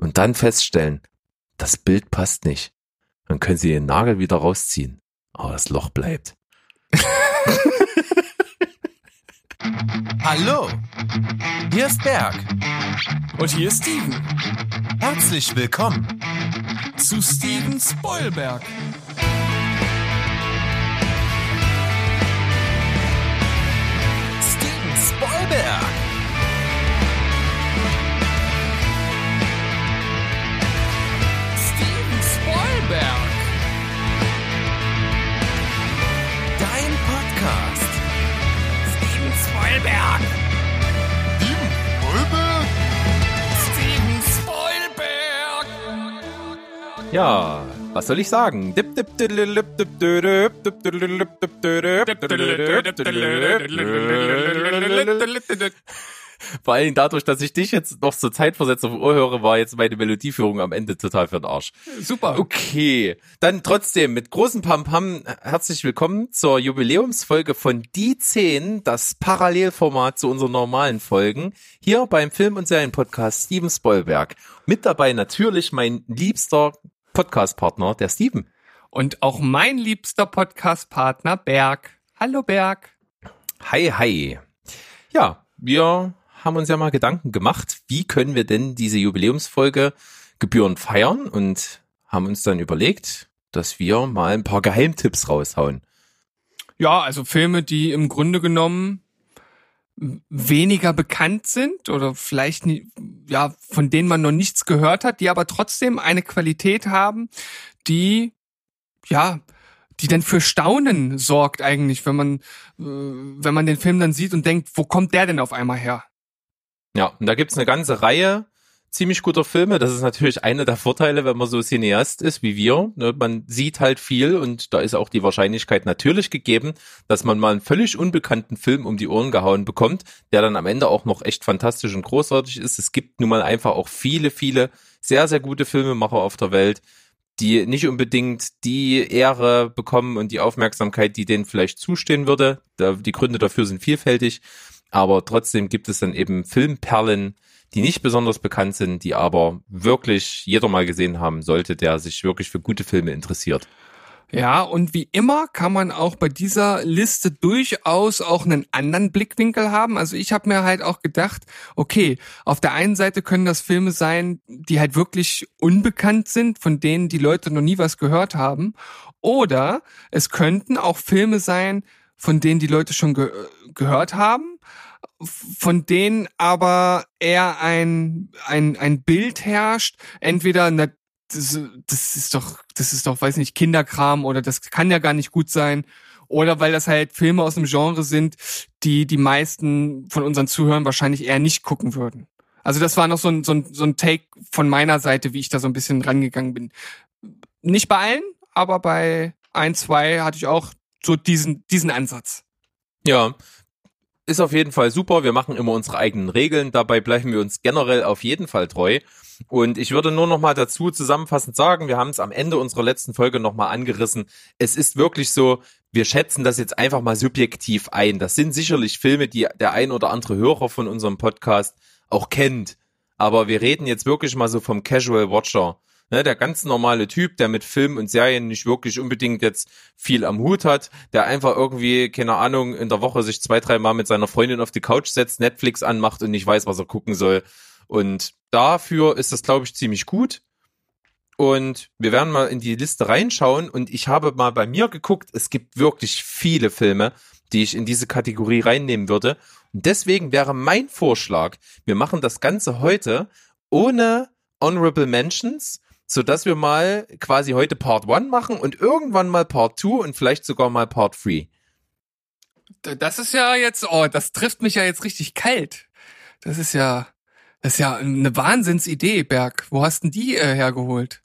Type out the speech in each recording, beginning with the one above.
und dann feststellen, das Bild passt nicht. Dann können Sie den Nagel wieder rausziehen, aber das Loch bleibt. Hallo, hier ist Berg. Und hier ist Steven. Herzlich willkommen. Zu Steven Spoilberg. Steven Spoilberg. Spoilberg. Dein Podcast. Steven Spoilberg. Steven Spoilberg. Ja, was soll ich sagen? Vor allen Dingen dadurch, dass ich dich jetzt noch zur Ohr höre, war jetzt meine Melodieführung am Ende total für den Arsch. Super. Okay, dann trotzdem mit großem Pam-Pam herzlich willkommen zur Jubiläumsfolge von Die 10, das Parallelformat zu unseren normalen Folgen, hier beim Film- und Serienpodcast Steven Spoilberg. Mit dabei natürlich mein liebster Podcast-Partner, der Steven. Und auch mein liebster Podcast-Partner Berg. Hallo Berg. Hi, hi. Ja, wir haben uns ja mal Gedanken gemacht, wie können wir denn diese Jubiläumsfolge gebührend feiern und haben uns dann überlegt, dass wir mal ein paar Geheimtipps raushauen. Ja, also Filme, die im Grunde genommen weniger bekannt sind oder vielleicht nie, ja, von denen man noch nichts gehört hat, die aber trotzdem eine Qualität haben, die ja, die dann für Staunen sorgt eigentlich, wenn man äh, wenn man den Film dann sieht und denkt, wo kommt der denn auf einmal her? Ja, und da gibt's eine ganze Reihe ziemlich guter Filme. Das ist natürlich einer der Vorteile, wenn man so Cineast ist wie wir. Ne, Man sieht halt viel und da ist auch die Wahrscheinlichkeit natürlich gegeben, dass man mal einen völlig unbekannten Film um die Ohren gehauen bekommt, der dann am Ende auch noch echt fantastisch und großartig ist. Es gibt nun mal einfach auch viele, viele sehr, sehr gute Filmemacher auf der Welt, die nicht unbedingt die Ehre bekommen und die Aufmerksamkeit, die denen vielleicht zustehen würde. Die Gründe dafür sind vielfältig, aber trotzdem gibt es dann eben Filmperlen, die nicht besonders bekannt sind, die aber wirklich jeder mal gesehen haben sollte, der sich wirklich für gute Filme interessiert. Ja, und wie immer kann man auch bei dieser Liste durchaus auch einen anderen Blickwinkel haben. Also ich habe mir halt auch gedacht, okay, auf der einen Seite können das Filme sein, die halt wirklich unbekannt sind, von denen die Leute noch nie was gehört haben. Oder es könnten auch Filme sein, von denen die Leute schon ge gehört haben, von denen aber eher ein, ein, ein Bild herrscht, entweder na, das, das ist doch, das ist doch, weiß nicht, Kinderkram oder das kann ja gar nicht gut sein. Oder weil das halt Filme aus dem Genre sind, die die meisten von unseren Zuhörern wahrscheinlich eher nicht gucken würden. Also das war noch so ein, so ein, so ein Take von meiner Seite, wie ich da so ein bisschen rangegangen bin. Nicht bei allen, aber bei ein, zwei hatte ich auch so diesen, diesen Ansatz. Ja, ist auf jeden Fall super. Wir machen immer unsere eigenen Regeln. Dabei bleiben wir uns generell auf jeden Fall treu. Und ich würde nur noch mal dazu zusammenfassend sagen, wir haben es am Ende unserer letzten Folge noch mal angerissen. Es ist wirklich so, wir schätzen das jetzt einfach mal subjektiv ein. Das sind sicherlich Filme, die der ein oder andere Hörer von unserem Podcast auch kennt. Aber wir reden jetzt wirklich mal so vom Casual Watcher. Ne, der ganz normale Typ, der mit Filmen und Serien nicht wirklich unbedingt jetzt viel am Hut hat, der einfach irgendwie, keine Ahnung, in der Woche sich zwei, drei Mal mit seiner Freundin auf die Couch setzt, Netflix anmacht und nicht weiß, was er gucken soll. Und dafür ist das, glaube ich, ziemlich gut. Und wir werden mal in die Liste reinschauen und ich habe mal bei mir geguckt, es gibt wirklich viele Filme, die ich in diese Kategorie reinnehmen würde. Und deswegen wäre mein Vorschlag, wir machen das Ganze heute ohne Honorable Mentions, so dass wir mal quasi heute Part 1 machen und irgendwann mal Part 2 und vielleicht sogar mal Part 3. Das ist ja jetzt, oh, das trifft mich ja jetzt richtig kalt. Das ist ja, das ist ja eine Wahnsinnsidee, Berg. Wo hast denn die äh, hergeholt?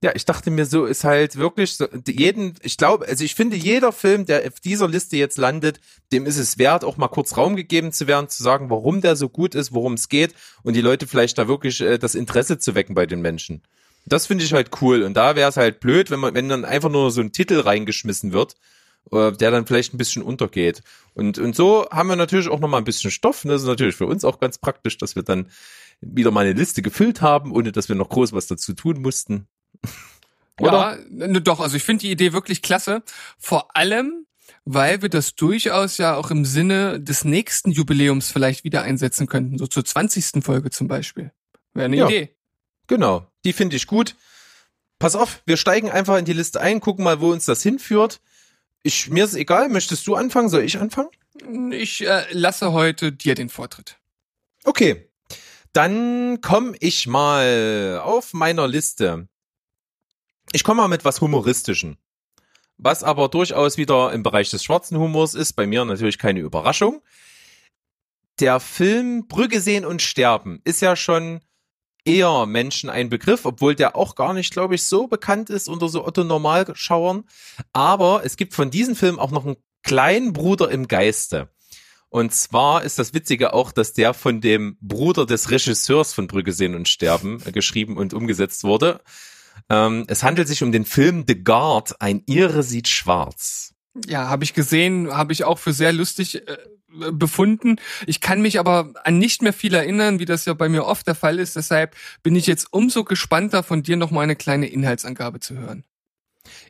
Ja, ich dachte mir so, ist halt wirklich so, jeden, ich glaube, also ich finde, jeder Film, der auf dieser Liste jetzt landet, dem ist es wert, auch mal kurz Raum gegeben zu werden, zu sagen, warum der so gut ist, worum es geht und die Leute vielleicht da wirklich äh, das Interesse zu wecken bei den Menschen. Das finde ich halt cool und da wäre es halt blöd, wenn man, wenn dann einfach nur so ein Titel reingeschmissen wird, äh, der dann vielleicht ein bisschen untergeht. Und, und so haben wir natürlich auch noch mal ein bisschen Stoff. Ne? Das ist natürlich für uns auch ganz praktisch, dass wir dann wieder mal eine Liste gefüllt haben, ohne dass wir noch groß was dazu tun mussten. Oder? Ja, ne, doch, also ich finde die Idee wirklich klasse. Vor allem, weil wir das durchaus ja auch im Sinne des nächsten Jubiläums vielleicht wieder einsetzen könnten, so zur 20. Folge zum Beispiel. Wäre eine Ja. Idee. Genau, die finde ich gut. Pass auf, wir steigen einfach in die Liste ein, gucken mal, wo uns das hinführt. Ich, mir ist egal, möchtest du anfangen? Soll ich anfangen? Ich äh, lasse heute dir den Vortritt. Okay, dann komme ich mal auf meiner Liste. Ich komme mal mit was Humoristischen. Was aber durchaus wieder im Bereich des schwarzen Humors ist, bei mir natürlich keine Überraschung. Der Film Brügge sehen und sterben ist ja schon eher Menschen ein Begriff, obwohl der auch gar nicht, glaube ich, so bekannt ist unter so Otto Normalschauern. Aber es gibt von diesem Film auch noch einen kleinen Bruder im Geiste. Und zwar ist das Witzige auch, dass der von dem Bruder des Regisseurs von Brügge sehen und sterben äh, geschrieben und umgesetzt wurde. Ähm, es handelt sich um den Film The Guard, ein Ire sieht schwarz. Ja, habe ich gesehen, habe ich auch für sehr lustig äh, befunden. Ich kann mich aber an nicht mehr viel erinnern, wie das ja bei mir oft der Fall ist. Deshalb bin ich jetzt umso gespannter, von dir noch mal eine kleine Inhaltsangabe zu hören.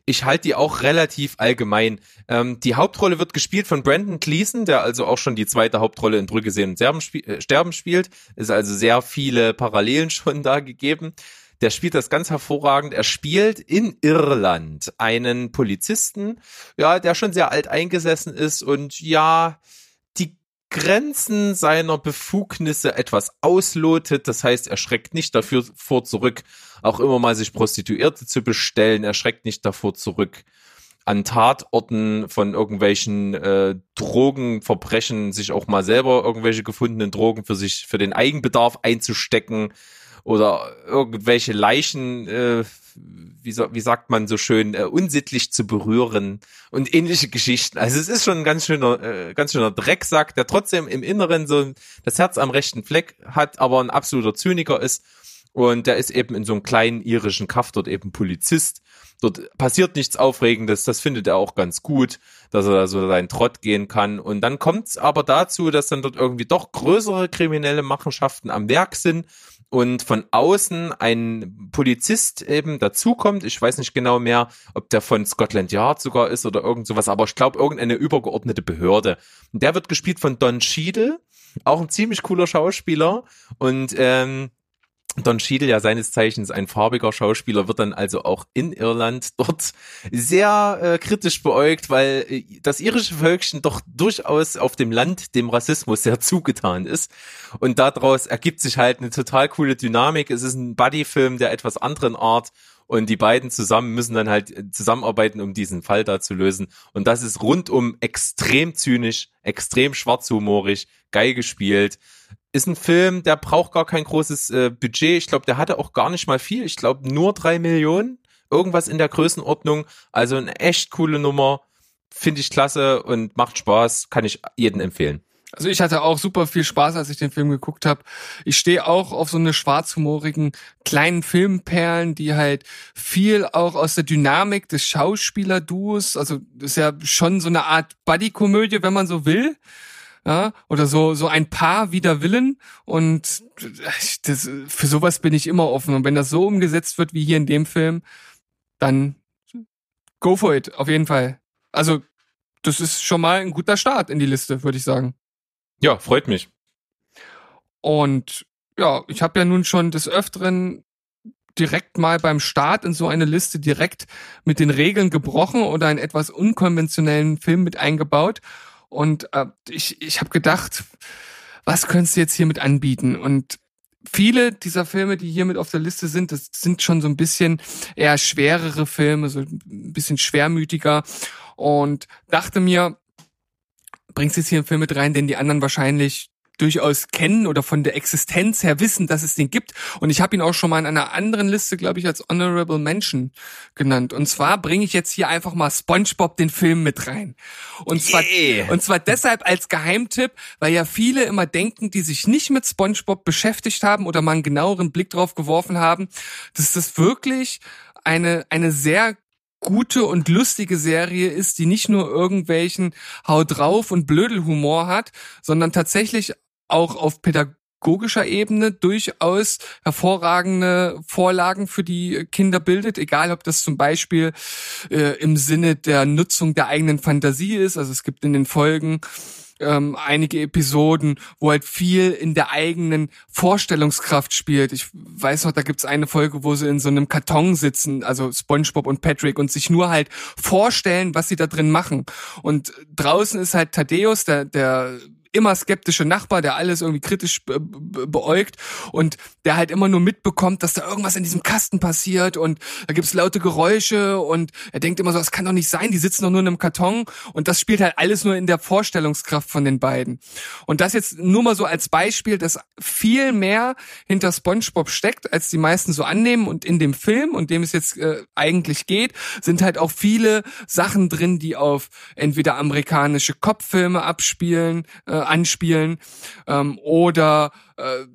Ich halte die auch relativ allgemein. Ähm, die Hauptrolle wird gespielt von Brandon Gleason, der also auch schon die zweite Hauptrolle in Brügge sehen und äh, Sterben spielt. Ist also sehr viele Parallelen schon da gegeben. Der spielt das ganz hervorragend. Er spielt in Irland einen Polizisten, ja, der schon sehr alt eingesessen ist und ja, Grenzen seiner Befugnisse etwas auslotet. Das heißt, er schreckt nicht dafür vor zurück, auch immer mal sich Prostituierte zu bestellen. Er schreckt nicht davor zurück, an Tatorten von irgendwelchen äh, Drogenverbrechen sich auch mal selber irgendwelche gefundenen Drogen für sich, für den Eigenbedarf einzustecken oder irgendwelche Leichen, äh, wie, so, wie sagt man so schön, äh, unsittlich zu berühren und ähnliche Geschichten. Also es ist schon ein ganz schöner, äh, ganz schöner Drecksack, der trotzdem im Inneren so das Herz am rechten Fleck hat, aber ein absoluter Zyniker ist. Und der ist eben in so einem kleinen irischen Kaff dort eben Polizist. Dort passiert nichts Aufregendes, das findet er auch ganz gut, dass er da so seinen Trott gehen kann. Und dann kommt es aber dazu, dass dann dort irgendwie doch größere kriminelle Machenschaften am Werk sind und von außen ein Polizist eben dazukommt. Ich weiß nicht genau mehr, ob der von Scotland Yard sogar ist oder irgend sowas, aber ich glaube irgendeine übergeordnete Behörde. Und der wird gespielt von Don Cheadle, auch ein ziemlich cooler Schauspieler und ähm, Don Cheadle, ja seines Zeichens ein farbiger Schauspieler, wird dann also auch in Irland dort sehr äh, kritisch beäugt, weil äh, das irische Völkchen doch durchaus auf dem Land dem Rassismus sehr zugetan ist. Und daraus ergibt sich halt eine total coole Dynamik. Es ist ein Buddy-Film der etwas anderen Art. Und die beiden zusammen müssen dann halt äh, zusammenarbeiten, um diesen Fall da zu lösen. Und das ist rundum extrem zynisch, extrem schwarzhumorig, geil gespielt ist ein Film, der braucht gar kein großes äh, Budget. Ich glaube, der hatte auch gar nicht mal viel. Ich glaube, nur drei Millionen. Irgendwas in der Größenordnung. Also eine echt coole Nummer. Finde ich klasse und macht Spaß. Kann ich jedem empfehlen. Also ich hatte auch super viel Spaß, als ich den Film geguckt habe. Ich stehe auch auf so eine schwarzhumorigen kleinen Filmperlen, die halt viel auch aus der Dynamik des Schauspielerduos, also ist ja schon so eine Art Buddy-Komödie, wenn man so will. Ja, oder so so ein Paar wider Willen und das, für sowas bin ich immer offen und wenn das so umgesetzt wird wie hier in dem Film, dann go for it auf jeden Fall. Also das ist schon mal ein guter Start in die Liste, würde ich sagen. Ja, freut mich. Und ja, ich habe ja nun schon des Öfteren direkt mal beim Start in so eine Liste direkt mit den Regeln gebrochen oder einen etwas unkonventionellen Film mit eingebaut. Und äh, ich, ich habe gedacht, was könntest du jetzt hiermit anbieten? Und viele dieser Filme, die hier mit auf der Liste sind, das sind schon so ein bisschen eher schwerere Filme, so ein bisschen schwermütiger. Und dachte mir, bringst jetzt hier einen Film mit rein, den die anderen wahrscheinlich durchaus kennen oder von der Existenz her wissen, dass es den gibt. Und ich habe ihn auch schon mal in einer anderen Liste, glaube ich, als Honorable Mention genannt. Und zwar bringe ich jetzt hier einfach mal SpongeBob den Film mit rein. Und zwar, Yeah. und zwar deshalb als Geheimtipp, weil ja viele immer denken, die sich nicht mit SpongeBob beschäftigt haben oder mal einen genaueren Blick drauf geworfen haben, dass das wirklich eine, eine sehr gute und lustige Serie ist, die nicht nur irgendwelchen Hau drauf und Blödelhumor hat, sondern tatsächlich auch auf pädagogischer Ebene durchaus hervorragende Vorlagen für die Kinder bildet, egal ob das zum Beispiel äh, im Sinne der Nutzung der eigenen Fantasie ist. Also es gibt in den Folgen ähm, einige Episoden, wo halt viel in der eigenen Vorstellungskraft spielt. Ich weiß noch, da gibt's eine Folge, wo sie in so einem Karton sitzen, also SpongeBob und Patrick, und sich nur halt vorstellen, was sie da drin machen. Und draußen ist halt Thaddeus, der, der immer skeptische Nachbar, der alles irgendwie kritisch be be beäugt und der halt immer nur mitbekommt, dass da irgendwas in diesem Kasten passiert und da gibt's laute Geräusche und er denkt immer so, das kann doch nicht sein, die sitzen doch nur in einem Karton und das spielt halt alles nur in der Vorstellungskraft von den beiden. Und das jetzt nur mal so als Beispiel, dass viel mehr hinter SpongeBob steckt, als die meisten so annehmen und in dem Film, und dem es jetzt äh, eigentlich geht, sind halt auch viele Sachen drin, die auf entweder amerikanische Kopffilme abspielen, äh, anspielen ähm, oder äh,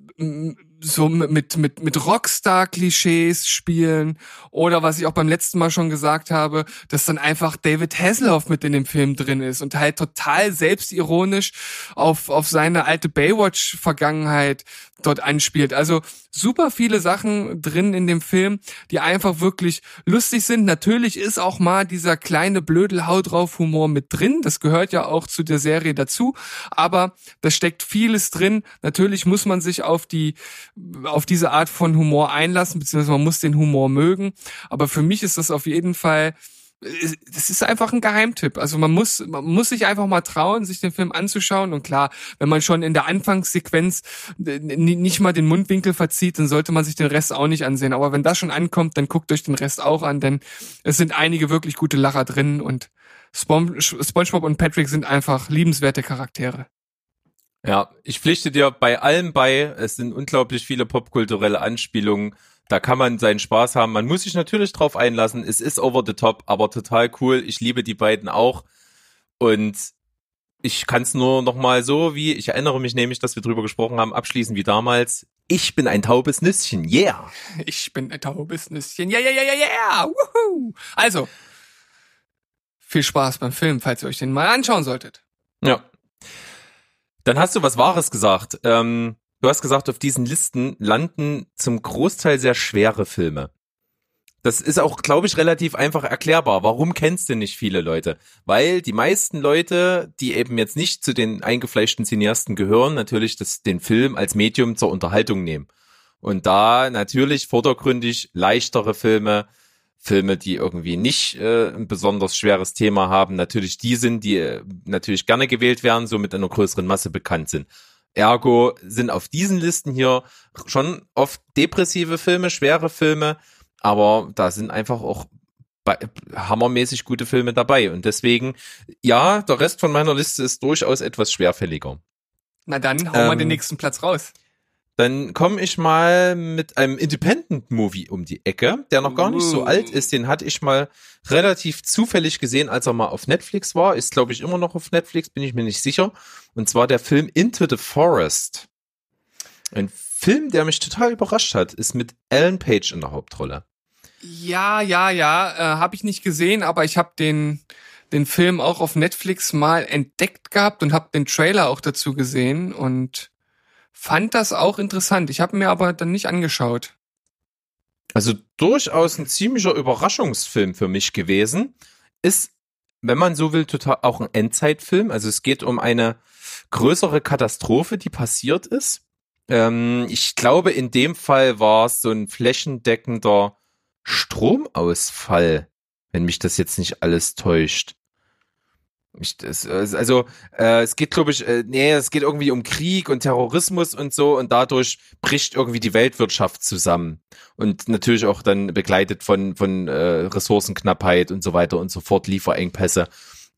so mit mit mit Rockstar-Klischees spielen oder was ich auch beim letzten Mal schon gesagt habe, dass dann einfach David Hasselhoff mit in dem Film drin ist und halt total selbstironisch auf auf seine alte Baywatch-Vergangenheit dort anspielt. Also super viele Sachen drin in dem Film, die einfach wirklich lustig sind. Natürlich ist auch mal dieser kleine Blödelhaut drauf Humor mit drin. Das gehört ja auch zu der Serie dazu. Aber da steckt vieles drin. Natürlich muss man sich auf die, auf diese Art von Humor einlassen, beziehungsweise man muss den Humor mögen. Aber für mich ist das auf jeden Fall das ist einfach ein Geheimtipp. Also man muss, man muss sich einfach mal trauen, sich den Film anzuschauen. Und klar, wenn man schon in der Anfangssequenz nicht mal den Mundwinkel verzieht, dann sollte man sich den Rest auch nicht ansehen. Aber wenn das schon ankommt, dann guckt euch den Rest auch an, denn es sind einige wirklich gute Lacher drin und SpongeBob und Patrick sind einfach liebenswerte Charaktere. Ja, ich pflichte dir bei allem bei. Es sind unglaublich viele popkulturelle Anspielungen da kann man seinen Spaß haben. Man muss sich natürlich drauf einlassen. Es ist over the top, aber total cool. Ich liebe die beiden auch. Und ich kann es nur noch mal so, wie ich erinnere mich nämlich, dass wir drüber gesprochen haben, abschließen wie damals. Ich bin ein taubes Nüsschen, yeah. Ich bin ein taubes Nüsschen, yeah, yeah, yeah, yeah, yeah. Woohoo. Also, viel Spaß beim Film, falls ihr euch den mal anschauen solltet. Ja. Dann hast du was Wahres gesagt. Ähm, Du hast gesagt, auf diesen Listen landen zum Großteil sehr schwere Filme. Das ist auch, glaube ich, relativ einfach erklärbar. Warum kennst du nicht viele Leute? Weil die meisten Leute, die eben jetzt nicht zu den eingefleischten Cineasten gehören, natürlich das, den Film als Medium zur Unterhaltung nehmen. Und da natürlich vordergründig leichtere Filme, Filme, die irgendwie nicht äh, ein besonders schweres Thema haben, natürlich die sind, die äh, natürlich gerne gewählt werden, so mit einer größeren Masse bekannt sind. Ergo sind auf diesen Listen hier schon oft depressive Filme, schwere Filme, aber da sind einfach auch hammermäßig gute Filme dabei. Und deswegen, ja, der Rest von meiner Liste ist durchaus etwas schwerfälliger. Na dann, hau ähm, mal den nächsten Platz raus. Dann komme ich mal mit einem Independent-Movie um die Ecke, der noch gar nicht so alt ist. Den hatte ich mal relativ zufällig gesehen, als er mal auf Netflix war. Ist, glaube ich, immer noch auf Netflix, bin ich mir nicht sicher. Und zwar der Film Into the Forest. Ein Film, der mich total überrascht hat, ist mit Ellen Page in der Hauptrolle. Ja, ja, ja, äh, habe ich nicht gesehen, aber ich habe den den Film auch auf Netflix mal entdeckt gehabt und habe den Trailer auch dazu gesehen und fand das auch interessant. Ich habe mir aber dann nicht angeschaut. Also durchaus ein ziemlicher Überraschungsfilm für mich gewesen. Ist, wenn man so will, total auch ein Endzeitfilm. Also es geht um eine größere Katastrophe, die passiert ist. Ähm, ich glaube, in dem Fall war es so ein flächendeckender Stromausfall, wenn mich das jetzt nicht alles täuscht. Ich, das, also äh, es geht, glaube ich, äh, nee, es geht irgendwie um Krieg und Terrorismus und so und dadurch bricht irgendwie die Weltwirtschaft zusammen. Und natürlich auch dann begleitet von von äh, Ressourcenknappheit und so weiter und so fort, Lieferengpässe.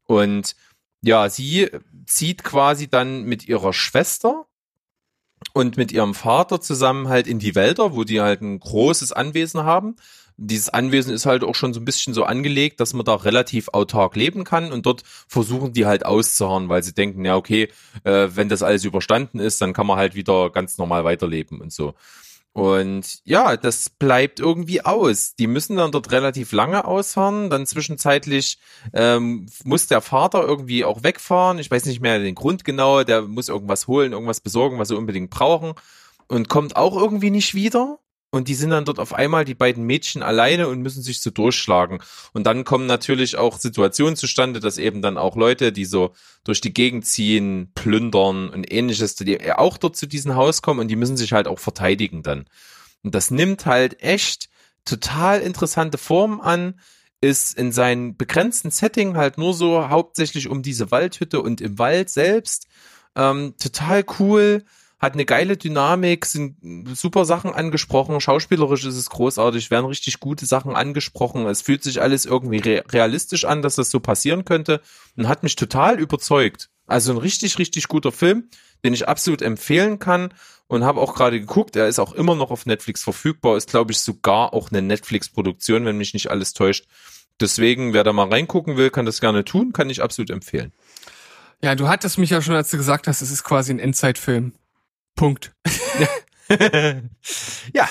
Und ja, sie zieht quasi dann mit ihrer Schwester und mit ihrem Vater zusammen halt in die Wälder, wo die halt ein großes Anwesen haben dieses Anwesen ist halt auch schon so ein bisschen so angelegt, dass man da relativ autark leben kann und dort versuchen die halt auszuharren, weil sie denken, ja, okay, äh, wenn das alles überstanden ist, dann kann man halt wieder ganz normal weiterleben und so. Und ja, das bleibt irgendwie aus. Die müssen dann dort relativ lange ausfahren. Dann zwischenzeitlich ähm, muss der Vater irgendwie auch wegfahren. Ich weiß nicht mehr den Grund genau. Der muss irgendwas holen, irgendwas besorgen, was sie unbedingt brauchen. Und kommt auch irgendwie nicht wieder. Und die sind dann dort auf einmal die beiden Mädchen alleine und müssen sich so durchschlagen. Und dann kommen natürlich auch Situationen zustande, dass eben dann auch Leute, die so durch die Gegend ziehen, plündern und ähnliches, die auch dort zu diesem Haus kommen und die müssen sich halt auch verteidigen dann. Und das nimmt halt echt total interessante Formen an, ist in seinem begrenzten Setting halt nur so hauptsächlich um diese Waldhütte und im Wald selbst. Ähm, total cool hat eine geile Dynamik, sind super Sachen angesprochen, schauspielerisch ist es großartig, werden richtig gute Sachen angesprochen, es fühlt sich alles irgendwie re realistisch an, dass das so passieren könnte und hat mich total überzeugt. Also ein richtig, richtig guter Film, den ich absolut empfehlen kann und habe auch gerade geguckt, er ist auch immer noch auf Netflix verfügbar, ist glaube ich sogar auch eine Netflix-Produktion, wenn mich nicht alles täuscht. Deswegen, wer da mal reingucken will, kann das gerne tun, kann ich absolut empfehlen. Ja, du hattest mich ja schon, als du gesagt hast, es ist quasi ein Endzeitfilm. Punkt. ja,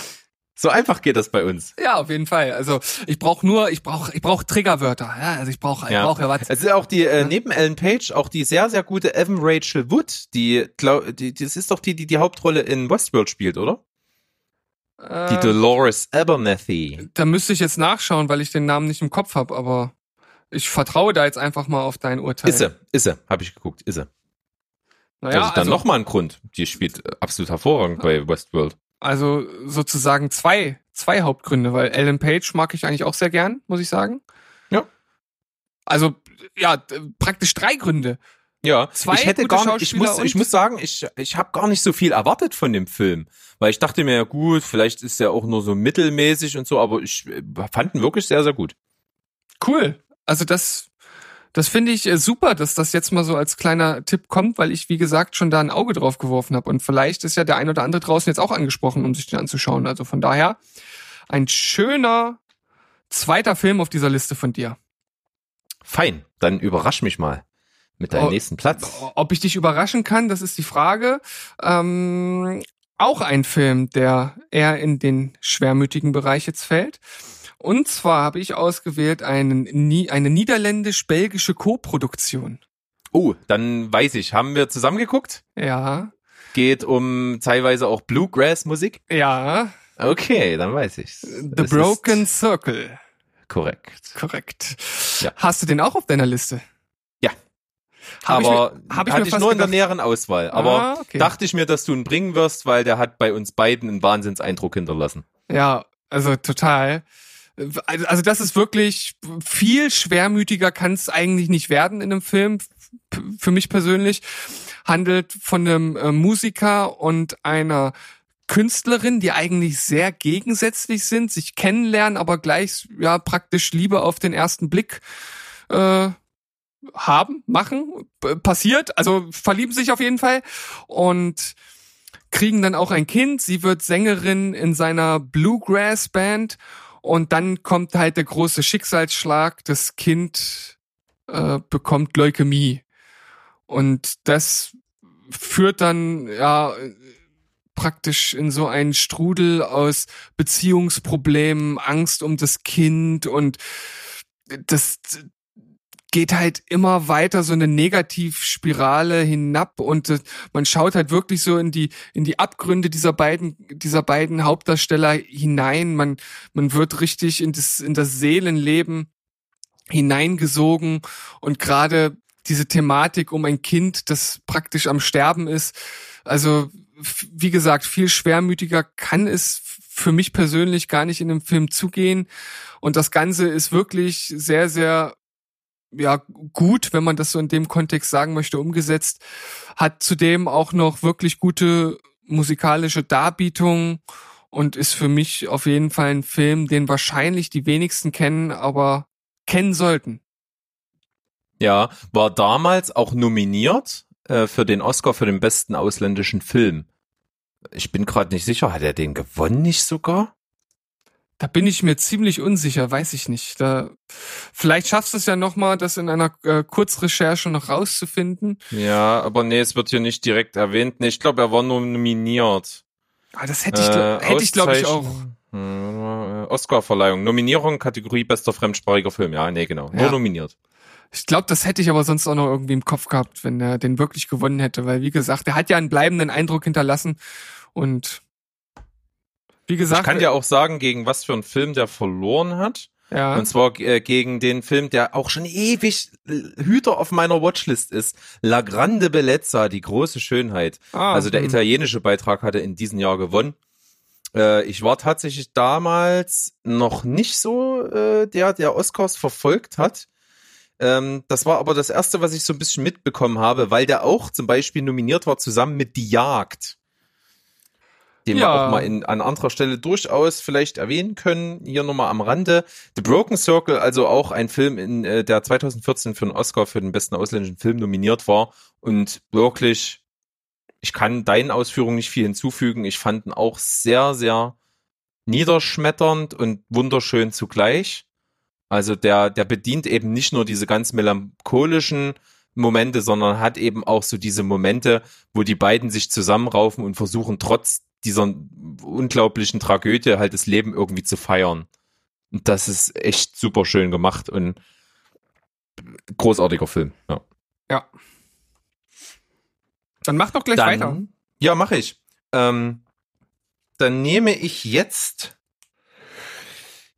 so einfach geht das bei uns. Ja, auf jeden Fall. Also ich brauche nur, ich brauche, ich brauche Triggerwörter. Ja, also ich brauche, ich Ja. brauche ja was. Es ist auch die, äh, neben Ellen Page, auch die sehr, sehr gute Evan Rachel Wood, die, glaub, die, das ist doch die, die die Hauptrolle in Westworld spielt, oder? Die Äh, Dolores Abernathy. da müsste ich jetzt nachschauen, weil ich den Namen nicht im Kopf habe, aber ich vertraue da jetzt einfach mal auf dein Urteil. Ist sie, ist sie, habe ich geguckt, ist sie. Naja, das ist dann also, nochmal ein Grund. Die spielt absolut hervorragend bei Westworld. also sozusagen zwei, zwei Hauptgründe, weil Ellen Page mag ich eigentlich auch sehr gern, muss ich sagen. Ja. Also ja, praktisch drei Gründe. Ja, Zwei ich hätte gute gar nicht, ich muss, ich muss sagen, ich, ich habe gar nicht so viel erwartet von dem Film, weil ich dachte mir, ja gut, vielleicht ist der auch nur so mittelmäßig und so, aber ich äh, fand ihn wirklich sehr, sehr gut. Cool. Also das, das finde ich äh, super, dass das jetzt mal so als kleiner Tipp kommt, weil ich, wie gesagt, schon da ein Auge drauf geworfen habe. Und vielleicht ist ja der ein oder andere draußen jetzt auch angesprochen, um sich den anzuschauen. Also von daher ein schöner zweiter Film auf dieser Liste von dir. Fein, dann überrasch mich mal mit deinem Oh, nächsten Platz. Ob ich dich überraschen kann, das ist die Frage. Ähm, auch ein Film, der eher in den schwermütigen Bereich jetzt fällt. Und zwar habe ich ausgewählt einen, eine niederländisch-belgische Co-Produktion. Oh, dann weiß ich, haben wir zusammen geguckt? Ja, Geht um teilweise auch Bluegrass-Musik? ja, Okay, dann weiß ich. The Broken Circle. Korrekt. Korrekt. Ja. Hast du den auch auf deiner Liste? Ja. Hab ich aber mir- hab ich hatte mir ich nur in der gedacht. näheren Auswahl. Aber Ah, okay. dachte ich mir, dass du ihn bringen wirst, weil der hat bei uns beiden einen Wahnsinnseindruck hinterlassen. Ja, also total. Also das ist wirklich viel schwermütiger kann es eigentlich nicht werden in einem Film. Für mich persönlich handelt von einem äh, Musiker und einer Künstlerin, die eigentlich sehr gegensätzlich sind, sich kennenlernen, aber gleich ja praktisch Liebe auf den ersten Blick äh, haben, machen, passiert, also verlieben sich auf jeden Fall und kriegen dann auch ein Kind. Sie wird Sängerin in seiner Bluegrass Band und dann kommt halt der große Schicksalsschlag. Das Kind äh, bekommt Leukämie und das führt dann ja praktisch in so einen Strudel aus Beziehungsproblemen, Angst um das Kind und das geht halt immer weiter so eine Negativspirale hinab und äh, man schaut halt wirklich so in die in die Abgründe dieser beiden dieser beiden Hauptdarsteller hinein. Man man wird richtig in das in das Seelenleben hineingesogen und gerade diese Thematik um ein Kind, das praktisch am Sterben ist, also wie gesagt, viel schwermütiger kann es für mich persönlich gar nicht in dem Film zugehen. Und das Ganze ist wirklich sehr sehr ja gut, wenn man das so in dem Kontext sagen möchte, umgesetzt. Hat zudem auch noch wirklich gute musikalische Darbietung und ist für mich auf jeden Fall ein Film, den wahrscheinlich die wenigsten kennen, aber kennen sollten. Ja, war damals auch nominiert äh, für den Oscar für den besten ausländischen Film. Ich bin gerade nicht sicher, hat er den gewonnen nicht sogar? Da bin ich mir ziemlich unsicher, weiß ich nicht. Da, vielleicht schaffst du es ja nochmal, das in einer äh, Kurzrecherche noch rauszufinden. Ja, aber nee, es wird hier nicht direkt erwähnt. Nee, ich glaube, er war nur nominiert. Ah, das hätte ich, gl- hätte ich glaube ich, auch. Äh, Oscar-Verleihung, Nominierung, Kategorie bester fremdsprachiger Film. Ja, nee, genau. Nur Ja. nominiert. Ich glaube, das hätte ich aber sonst auch noch irgendwie im Kopf gehabt, wenn er den wirklich gewonnen hätte, weil wie gesagt, er hat ja einen bleibenden Eindruck hinterlassen und wie gesagt, Ich kann dir auch sagen, gegen was für einen Film der verloren hat. ja, Und zwar äh, gegen den Film, der auch schon ewig Hüter auf meiner Watchlist ist. La Grande Bellezza, die große Schönheit. ah, Also der hm. italienische Beitrag hatte in diesem Jahr gewonnen. Äh, ich war tatsächlich damals noch nicht so äh, der, der Oscars verfolgt hat. Ähm, das war aber das erste, was ich so ein bisschen mitbekommen habe, weil der auch zum Beispiel nominiert war zusammen mit Die Jagd. Den wir Ja. auch mal in, an anderer Stelle durchaus vielleicht erwähnen können. Hier nochmal am Rande. The Broken Circle, also auch ein Film, in, äh, der 2014 für einen Oscar für den besten ausländischen Film nominiert war. Und wirklich ich kann deinen Ausführungen nicht viel hinzufügen. Ich fand ihn auch sehr, sehr niederschmetternd und wunderschön zugleich. Also der, der bedient eben nicht nur diese ganz melancholischen Momente, sondern hat eben auch so diese Momente, wo die beiden sich zusammenraufen und versuchen, trotz dieser unglaublichen Tragödie halt das Leben irgendwie zu feiern. Und das ist echt super schön gemacht und großartiger Film. Ja. ja. Dann mach doch gleich Dann, weiter. Ja, mache ich. Ähm, dann nehme ich jetzt.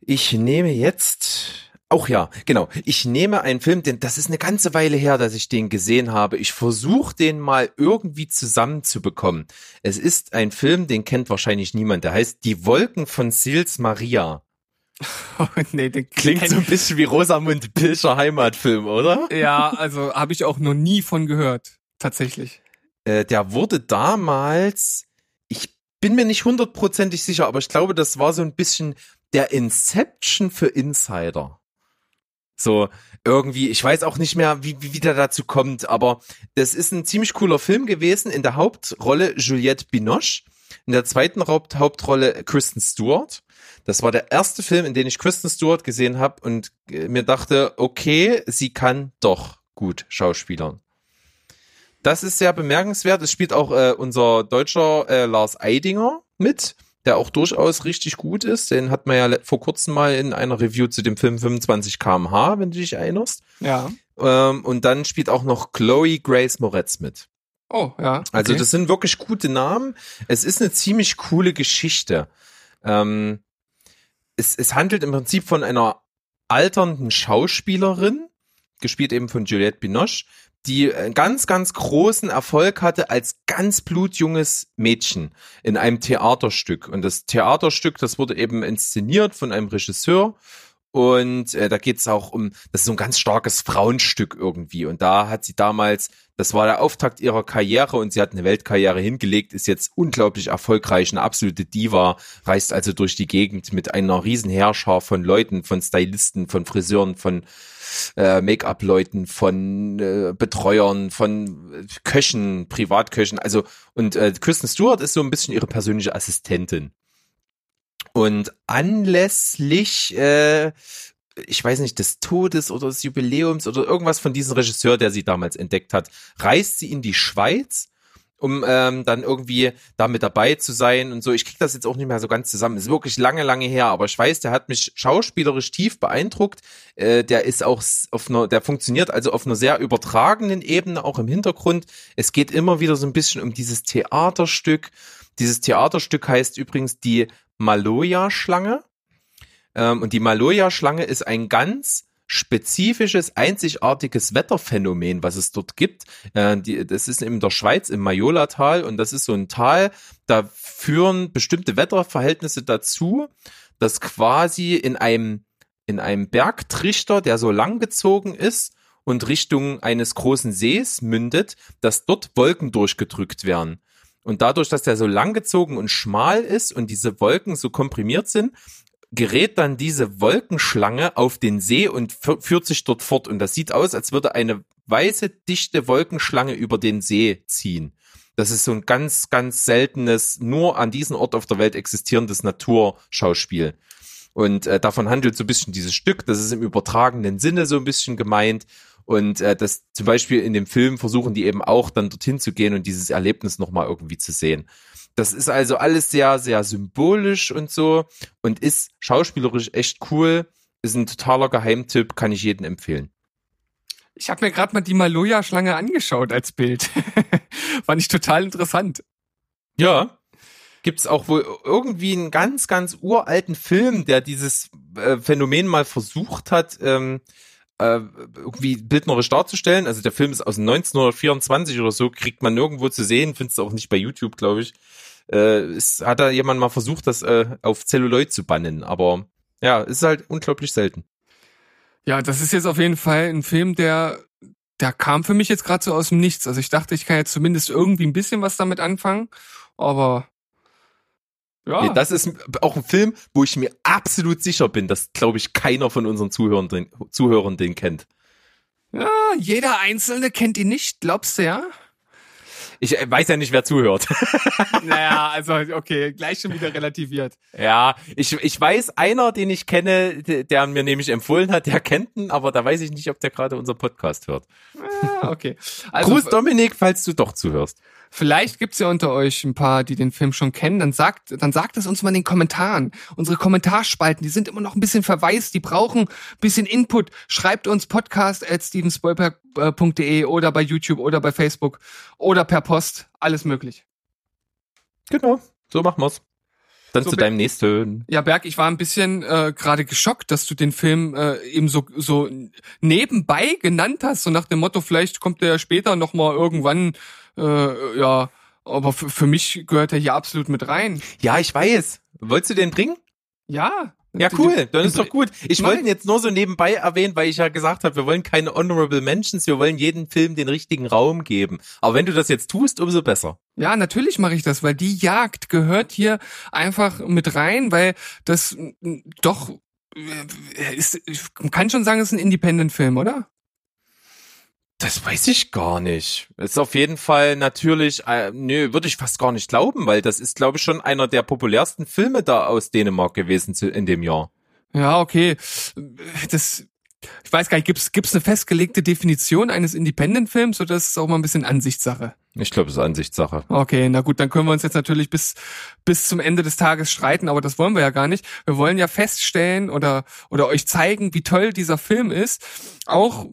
Ich nehme jetzt. Auch ja, genau. Ich nehme einen Film, denn das ist eine ganze Weile her, dass ich den gesehen habe. Ich versuche den mal irgendwie zusammenzubekommen. Es ist ein Film, den kennt wahrscheinlich niemand. Der heißt Die Wolken von Sils Maria. Oh, nee, den Klingt kenn- so ein bisschen wie Rosamund Pilcher Heimatfilm, oder? Ja, also habe ich auch noch nie von gehört, tatsächlich. Äh, der wurde damals, ich bin mir nicht hundertprozentig sicher, aber ich glaube, das war so ein bisschen der Inception für Insider. So, irgendwie, ich weiß auch nicht mehr, wie, wie, wie der dazu kommt, aber das ist ein ziemlich cooler Film gewesen. In der Hauptrolle Juliette Binoche, in der zweiten Haupt Hauptrolle Kristen Stewart. Das war der erste Film, in dem ich Kristen Stewart gesehen habe und äh, mir dachte, okay, sie kann doch gut schauspielern. Das ist sehr bemerkenswert. Es spielt auch äh, unser deutscher äh, Lars Eidinger mit, der auch durchaus richtig gut ist. Den hat man ja vor kurzem mal in einer Review zu dem Film 25 kmh, wenn du dich erinnerst. Ja. Ähm, und dann spielt auch noch Chloe Grace Moretz mit. Oh, ja. Also okay. das sind wirklich gute Namen. Es ist eine ziemlich coole Geschichte. Ähm, es, es handelt im Prinzip von einer alternden Schauspielerin, gespielt eben von Juliette Binoche, die einen ganz, ganz großen Erfolg hatte als ganz blutjunges Mädchen in einem Theaterstück. Und das Theaterstück, das wurde eben inszeniert von einem Regisseur. Und äh, da geht's auch um, das ist so ein ganz starkes Frauenstück irgendwie. Und da hat sie damals, das war der Auftakt ihrer Karriere und sie hat eine Weltkarriere hingelegt, ist jetzt unglaublich erfolgreich, eine absolute Diva, reist also durch die Gegend mit einer riesen Herrscher von Leuten, von Stylisten, von Friseuren, von äh, Make-up-Leuten, von äh, Betreuern, von äh, Köchen, Privatköchen. Also und äh, Kristen Stewart ist so ein bisschen ihre persönliche Assistentin. Und anlässlich, äh, ich weiß nicht, des Todes oder des Jubiläums oder irgendwas von diesem Regisseur, der sie damals entdeckt hat, reist sie in die Schweiz, um ähm, dann irgendwie da mit dabei zu sein und so. Ich krieg das jetzt auch nicht mehr so ganz zusammen. Ist wirklich lange, lange her, aber ich weiß, der hat mich schauspielerisch tief beeindruckt. Äh, der ist auch auf einer, der funktioniert also auf einer sehr übertragenen Ebene, auch im Hintergrund. Es geht immer wieder so ein bisschen um dieses Theaterstück. Dieses Theaterstück heißt übrigens die Maloja-Schlange. Ähm, und die Maloja-Schlange ist ein ganz spezifisches, einzigartiges Wetterphänomen, was es dort gibt. Äh, die, das ist in der Schweiz im Majolatal und das ist so ein Tal, da führen bestimmte Wetterverhältnisse dazu, dass quasi in einem, in einem Bergtrichter, der so langgezogen ist und Richtung eines großen Sees mündet, dass dort Wolken durchgedrückt werden. Und dadurch, dass der so langgezogen und schmal ist und diese Wolken so komprimiert sind, gerät dann diese Wolkenschlange auf den See und fü- führt sich dort fort. Und das sieht aus, als würde eine weiße, dichte Wolkenschlange über den See ziehen. Das ist so ein ganz, ganz seltenes, nur an diesem Ort auf der Welt existierendes Naturschauspiel. Und äh, davon handelt so ein bisschen dieses Stück. Das ist im übertragenen Sinne so ein bisschen gemeint. Und äh, das zum Beispiel in dem Film versuchen die eben auch dann dorthin zu gehen und dieses Erlebnis nochmal irgendwie zu sehen. Das ist also alles sehr, sehr symbolisch und so und ist schauspielerisch echt cool. Ist ein totaler Geheimtipp, kann ich jedem empfehlen. Ich habe mir gerade mal die Maloja-Schlange angeschaut als Bild. Fand ich total interessant. Ja. Gibt's auch wohl irgendwie einen ganz, ganz uralten Film, der dieses äh, Phänomen mal versucht hat, ähm, äh, irgendwie bildnerisch darzustellen. Also der Film ist aus 1924 oder so, kriegt man nirgendwo zu sehen, findest du auch nicht bei YouTube, glaube ich. Äh, es hat da jemand mal versucht, das äh, auf Celluloid zu bannen, aber ja, ist halt unglaublich selten. Ja, das ist jetzt auf jeden Fall ein Film, der der kam für mich jetzt gerade so aus dem Nichts. Also ich dachte, ich kann jetzt zumindest irgendwie ein bisschen was damit anfangen, aber ja. Nee, das ist auch ein Film, wo ich mir absolut sicher bin, dass, glaube ich, keiner von unseren Zuhörern den, Zuhörern den kennt. ja, jeder Einzelne kennt ihn nicht, glaubst du ja? Ich äh, weiß ja nicht, wer zuhört. naja, also okay, gleich schon wieder relativiert. ja, ich, ich weiß, einer, den ich kenne, der der mir nämlich empfohlen hat, der kennt ihn, aber da weiß ich nicht, ob der gerade unser Podcast hört. Ah, okay. Also Gruß Dominik, falls du doch zuhörst. Vielleicht gibt's ja unter euch ein paar, die den Film schon kennen. Dann sagt, dann sagt es uns mal in den Kommentaren. Unsere Kommentarspalten, die sind immer noch ein bisschen verwaist. Die brauchen ein bisschen Input. Schreibt uns podcast at stevenspoilberg.de oder bei YouTube oder bei Facebook oder per Post. Alles möglich. Genau, so machen wir's. Dann So zu deinem nächsten. Ja, Berg, ich war ein bisschen äh, gerade geschockt, dass du den Film äh, eben so so nebenbei genannt hast, so nach dem Motto, vielleicht kommt der später noch mal irgendwann. Äh, ja, aber für, für mich gehört er hier absolut mit rein. Ja, ich weiß. Wolltest du den bringen? Ja. Ja, cool, dann ist doch gut. Ich wollte ihn jetzt nur so nebenbei erwähnen, weil ich ja gesagt habe, wir wollen keine Honorable Mentions, wir wollen jedem Film den richtigen Raum geben. Aber wenn du das jetzt tust, umso besser. Ja, natürlich mache ich das, weil die Jagd gehört hier einfach mit rein, weil das mm, doch äh, ist, ich kann schon sagen, es ist ein Independent-Film, oder? Das weiß ich gar nicht. Ist auf jeden Fall natürlich, äh, nö, würde ich fast gar nicht glauben, weil das ist, glaube ich, schon einer der populärsten Filme da aus Dänemark gewesen zu, in dem Jahr. Ja, okay. Das, ich weiß gar nicht, gibt's gibt's eine festgelegte Definition eines Independent-Films oder ist es auch mal ein bisschen Ansichtssache? Ich glaube, es ist Ansichtssache. Okay, na gut, dann können wir uns jetzt natürlich bis bis zum Ende des Tages streiten, aber das wollen wir ja gar nicht. Wir wollen ja feststellen oder oder euch zeigen, wie toll dieser Film ist. Auch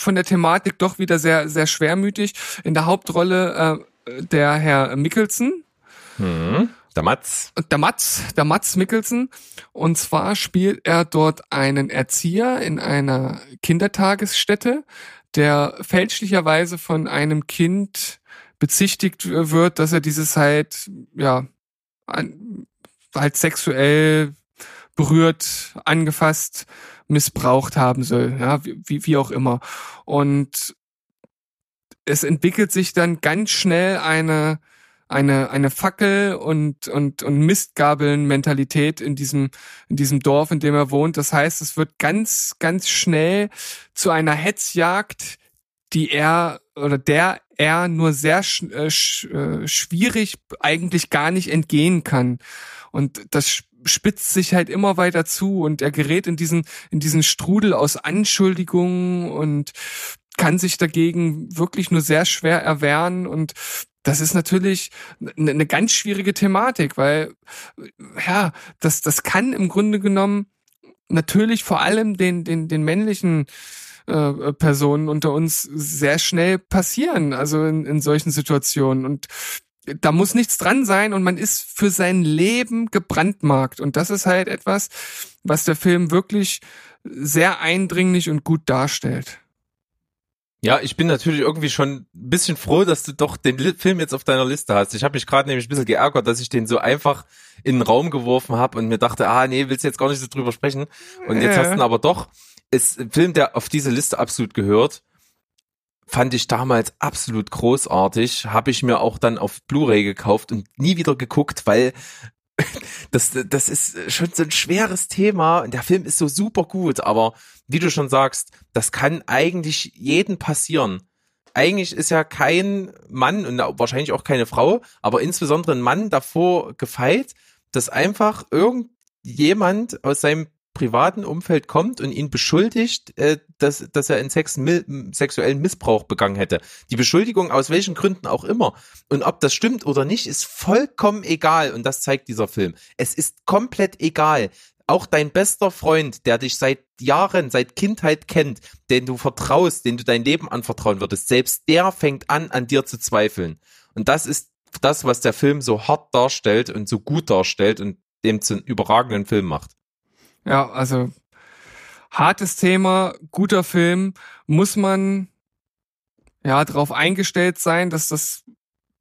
von der Thematik doch wieder sehr sehr schwermütig. In der Hauptrolle äh, der Herr Mickelson, Hm. Der Matz. der Mats, der Mats Mikkelsen. Und zwar spielt er dort einen Erzieher in einer Kindertagesstätte, der fälschlicherweise von einem Kind bezichtigt wird, dass er dieses halt, ja, an, halt sexuell berührt, angefasst, missbraucht haben soll, ja, wie, wie- auch immer. Und es entwickelt sich dann ganz schnell eine, eine, eine Fackel und, und, und Mistgabeln-Mentalität in diesem, in diesem Dorf, in dem er wohnt. Das heißt, es wird ganz, ganz schnell zu einer Hetzjagd, die er oder der er nur sehr äh, sch, äh, schwierig eigentlich gar nicht entgehen kann. Und das spitzt sich halt immer weiter zu und er gerät in diesen, in diesen Strudel aus Anschuldigungen und kann sich dagegen wirklich nur sehr schwer erwehren. Und das ist natürlich eine ganz schwierige Thematik, weil ja, das das kann im Grunde genommen natürlich vor allem den den den männlichen äh, Personen unter uns sehr schnell passieren, also in, in solchen Situationen. Und da muss nichts dran sein und man ist für sein Leben gebrandmarkt und das ist halt etwas, was der Film wirklich sehr eindringlich und gut darstellt. Ja, ich bin natürlich irgendwie schon ein bisschen froh, dass du doch den Film jetzt auf deiner Liste hast. Ich habe mich gerade nämlich ein bisschen geärgert, dass ich den so einfach in den Raum geworfen habe und mir dachte, ah nee, willst du jetzt gar nicht so drüber sprechen. Und jetzt Ja. hast du ihn aber doch. Ist ein Film, der auf diese Liste absolut gehört. Fand ich damals absolut großartig. Habe ich mir auch dann auf Blu-ray gekauft und nie wieder geguckt, weil das, das ist schon so ein schweres Thema. Und Der Film ist so super gut, aber wie du schon sagst, das kann eigentlich jeden passieren. Eigentlich ist ja kein Mann und wahrscheinlich auch keine Frau, aber insbesondere ein Mann davor gefeit, dass einfach irgendjemand aus seinem privaten Umfeld kommt und ihn beschuldigt, äh, dass, dass er in Sex, mi, sexuellen Missbrauch begangen hätte. Die Beschuldigung aus welchen Gründen auch immer. Und ob das stimmt oder nicht, ist vollkommen egal. Und das zeigt dieser Film. Es ist komplett egal. Auch dein bester Freund, der dich seit Jahren, seit Kindheit kennt, den du vertraust, den du dein Leben anvertrauen würdest, selbst der fängt an, an dir zu zweifeln. Und das ist das, was der Film so hart darstellt und so gut darstellt und dem zu einem überragenden Film macht. Ja, also hartes Thema, guter Film, muss man ja darauf eingestellt sein, dass das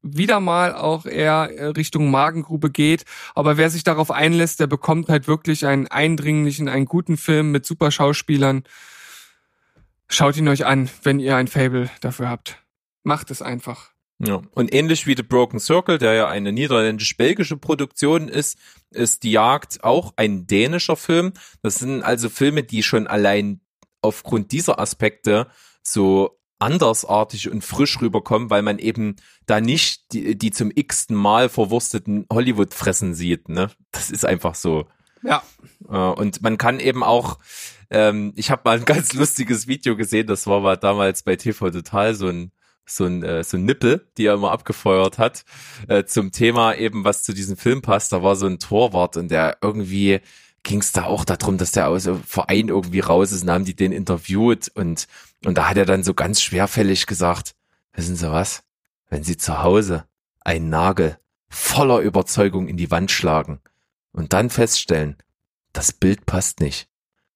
wieder mal auch eher äh, Richtung Magengrube geht. Aber wer sich darauf einlässt, der bekommt halt wirklich einen eindringlichen, einen guten Film mit super Schauspielern. Schaut ihn euch an, wenn ihr ein Fable dafür habt. Macht es einfach. Ja. Und ähnlich wie The Broken Circle, der ja eine niederländisch-belgische Produktion ist, ist Die Jagd auch ein dänischer Film. Das sind also Filme, die schon allein aufgrund dieser Aspekte so andersartig und frisch rüberkommen, weil man eben da nicht die, die zum x-ten Mal verwursteten Hollywood-Fressen sieht. Ne? Das ist einfach so. Ja. Äh, Und man kann eben auch, ähm, ich habe mal ein ganz lustiges Video gesehen, das war mal damals bei TV Total so ein so ein, äh, so ein Nippel, die er immer abgefeuert hat, äh, zum Thema eben, was zu diesem Film passt. Da war so ein Torwart und der irgendwie ging es da auch darum, dass der aus dem Verein irgendwie raus ist und haben die den interviewt und, und da hat er dann so ganz schwerfällig gesagt, wissen Sie was, wenn Sie zu Hause einen Nagel voller Überzeugung in die Wand schlagen und dann feststellen, das Bild passt nicht,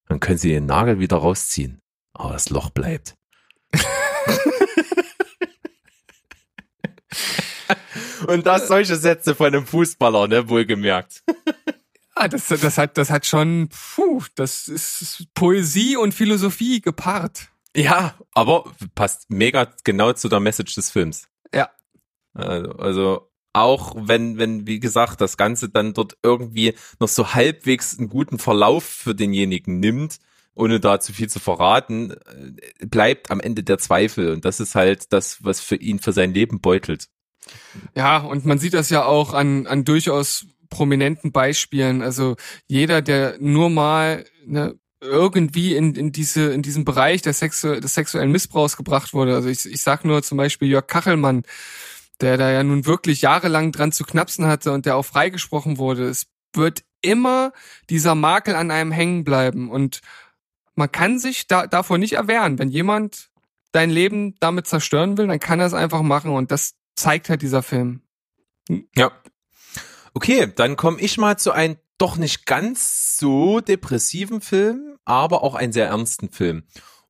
dann können Sie den Nagel wieder rausziehen, aber das Loch bleibt. Und das solche Sätze von einem Fußballer, ne, wohlgemerkt. Ah, das, das hat, das hat schon, puh, das ist Poesie und Philosophie gepaart. Ja, aber passt mega genau zu der Message des Films. Ja. Also, also auch wenn, wenn, wie gesagt, das Ganze dann dort irgendwie noch so halbwegs einen guten Verlauf für denjenigen nimmt, ohne da zu viel zu verraten, äh, bleibt am Ende der Zweifel. Und das ist halt das, was für ihn für sein Leben beutelt. Ja, und man sieht das ja auch an, an durchaus prominenten Beispielen. Also jeder, der nur mal ne, irgendwie in, in diese in diesem Bereich der Sexu des sexuellen Missbrauchs gebracht wurde. Also ich, ich sag nur zum Beispiel Jörg Kachelmann, der da ja nun wirklich jahrelang dran zu knapsen hatte und der auch freigesprochen wurde. Es wird immer dieser Makel an einem hängen bleiben und man kann sich da, davor nicht erwehren. Wenn jemand dein Leben damit zerstören will, dann kann er es einfach machen und das zeigt halt dieser Film. Ja. Okay, dann komme ich mal zu einem doch nicht ganz so depressiven Film, aber auch einen sehr ernsten Film.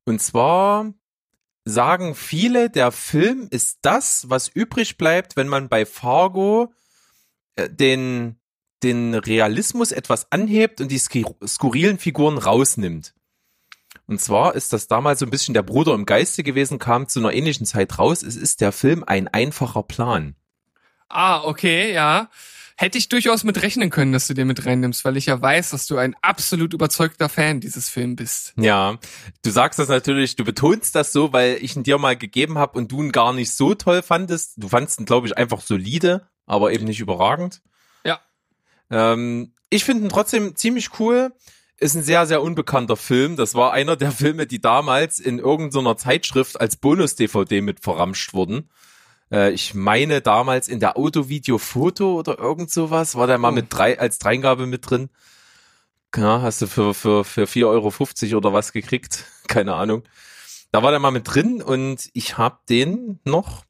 Und zwar sagen viele, der Film ist das, was übrig bleibt, wenn man bei Fargo äh, den, den Realismus etwas anhebt und die skurrilen Figuren rausnimmt. Und zwar ist das damals so ein bisschen der Bruder im Geiste gewesen, kam zu einer ähnlichen Zeit raus. Es ist der Film ein einfacher Plan. Ah, okay, ja. Hätte ich durchaus mit rechnen können, dass du den mit reinnimmst, weil ich ja weiß, dass du ein absolut überzeugter Fan dieses Films bist. Ja, du sagst das natürlich, du betonst das so, weil ich ihn dir mal gegeben habe und du ihn gar nicht so toll fandest. Du fandst ihn, glaube ich, einfach solide, aber eben nicht überragend. Ja. Ähm, ich finde ihn trotzdem ziemlich cool. Ist ein sehr, sehr unbekannter Film. Das war einer der Filme, die damals in irgendeiner Zeitschrift als Bonus-DVD mit verramscht wurden. Äh, ich meine damals in der Auto-Video-Foto oder irgend sowas, war der mal Oh. mit drei, als Dreingabe mit drin. Ja, hast du für, für, für 4,50 Euro oder was gekriegt? Keine Ahnung. Da war der mal mit drin und ich hab den noch.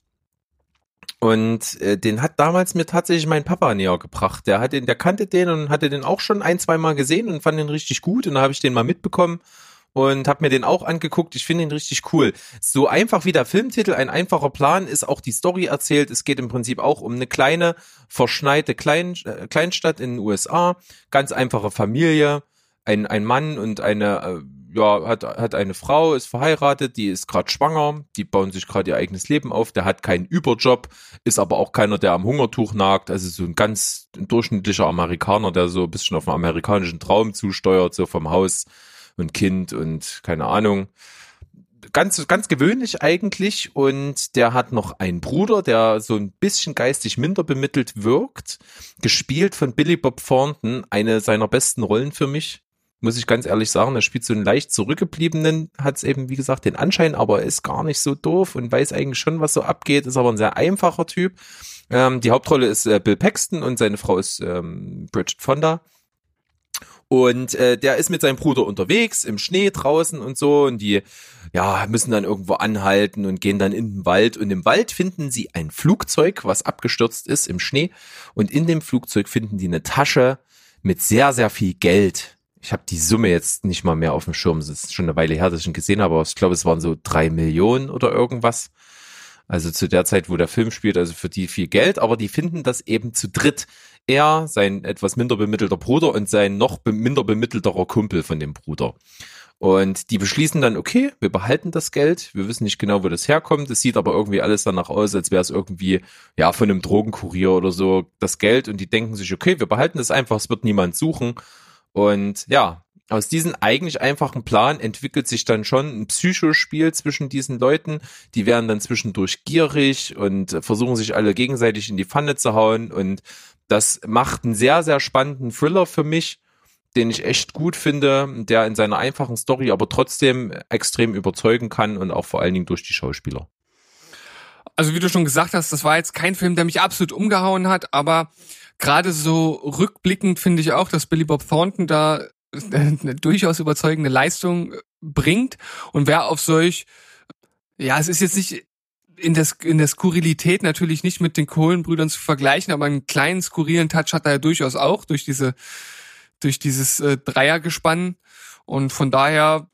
Und äh, den hat damals mir tatsächlich mein Papa näher gebracht. Der hat den, der kannte den und hatte den auch schon ein, zwei Mal gesehen und fand den richtig gut. Und da habe ich den mal mitbekommen und habe mir den auch angeguckt. Ich finde ihn richtig cool. So einfach wie der Filmtitel, ein einfacher Plan, ist auch die Story erzählt. Es geht im Prinzip auch um eine kleine, verschneite Klein, äh, Kleinstadt in den USA. Ganz einfache Familie. Ein, ein Mann und eine, äh, ja, hat, hat eine Frau, ist verheiratet, die ist gerade schwanger, die bauen sich gerade ihr eigenes Leben auf, der hat keinen Überjob, ist aber auch keiner, der am Hungertuch nagt, also so ein ganz durchschnittlicher Amerikaner, der so ein bisschen auf einen amerikanischen Traum zusteuert, so vom Haus und Kind und keine Ahnung. Ganz, ganz gewöhnlich eigentlich und der hat noch einen Bruder, der so ein bisschen geistig minder bemittelt wirkt, gespielt von Billy Bob Thornton, eine seiner besten Rollen für mich muss ich ganz ehrlich sagen. Er spielt so einen leicht zurückgebliebenen, hat es eben, wie gesagt, den Anschein, aber ist gar nicht so doof und weiß eigentlich schon, was so abgeht, ist aber ein sehr einfacher Typ. Ähm, die Hauptrolle ist äh, Bill Paxton und seine Frau ist ähm, Bridget Fonda. Und äh, der ist mit seinem Bruder unterwegs im Schnee draußen und so und die ja müssen dann irgendwo anhalten und gehen dann in den Wald und im Wald finden sie ein Flugzeug, was abgestürzt ist im Schnee und in dem Flugzeug finden die eine Tasche mit sehr sehr viel Geld. Ich habe die Summe jetzt nicht mal mehr auf dem Schirm. Es ist schon eine Weile her, dass ich ihn gesehen habe, aber ich glaube, es waren so drei Millionen oder irgendwas. Also zu der Zeit, wo der Film spielt, also für die viel Geld, aber die finden das eben zu dritt. Er, sein etwas minder bemittelter Bruder und sein noch minder bemittelterer Kumpel von dem Bruder. Und die beschließen dann, okay, wir behalten das Geld. Wir wissen nicht genau, wo das herkommt. Es sieht aber irgendwie alles danach aus, als wäre es irgendwie, ja, von einem Drogenkurier oder so das Geld. Und die denken sich, okay, wir behalten das einfach, es wird niemand suchen. Und ja, aus diesem eigentlich einfachen Plan entwickelt sich dann schon ein Psychospiel zwischen diesen Leuten. Die werden dann zwischendurch gierig und versuchen sich alle gegenseitig in die Pfanne zu hauen. Und das macht einen sehr, sehr spannenden Thriller für mich, den ich echt gut finde, der in seiner einfachen Story aber trotzdem extrem überzeugen kann und auch vor allen Dingen durch die Schauspieler. Also wie du schon gesagt hast, das war jetzt kein Film, der mich absolut umgehauen hat, aber gerade so rückblickend finde ich auch, dass Billy Bob Thornton da eine durchaus überzeugende Leistung bringt und wer auf solch, ja, es ist jetzt nicht in der, in der Skurrilität natürlich nicht mit den Kohlenbrüdern zu vergleichen, aber einen kleinen skurrilen Touch hat er ja durchaus auch durch diese, durch dieses äh, Dreiergespann und von daher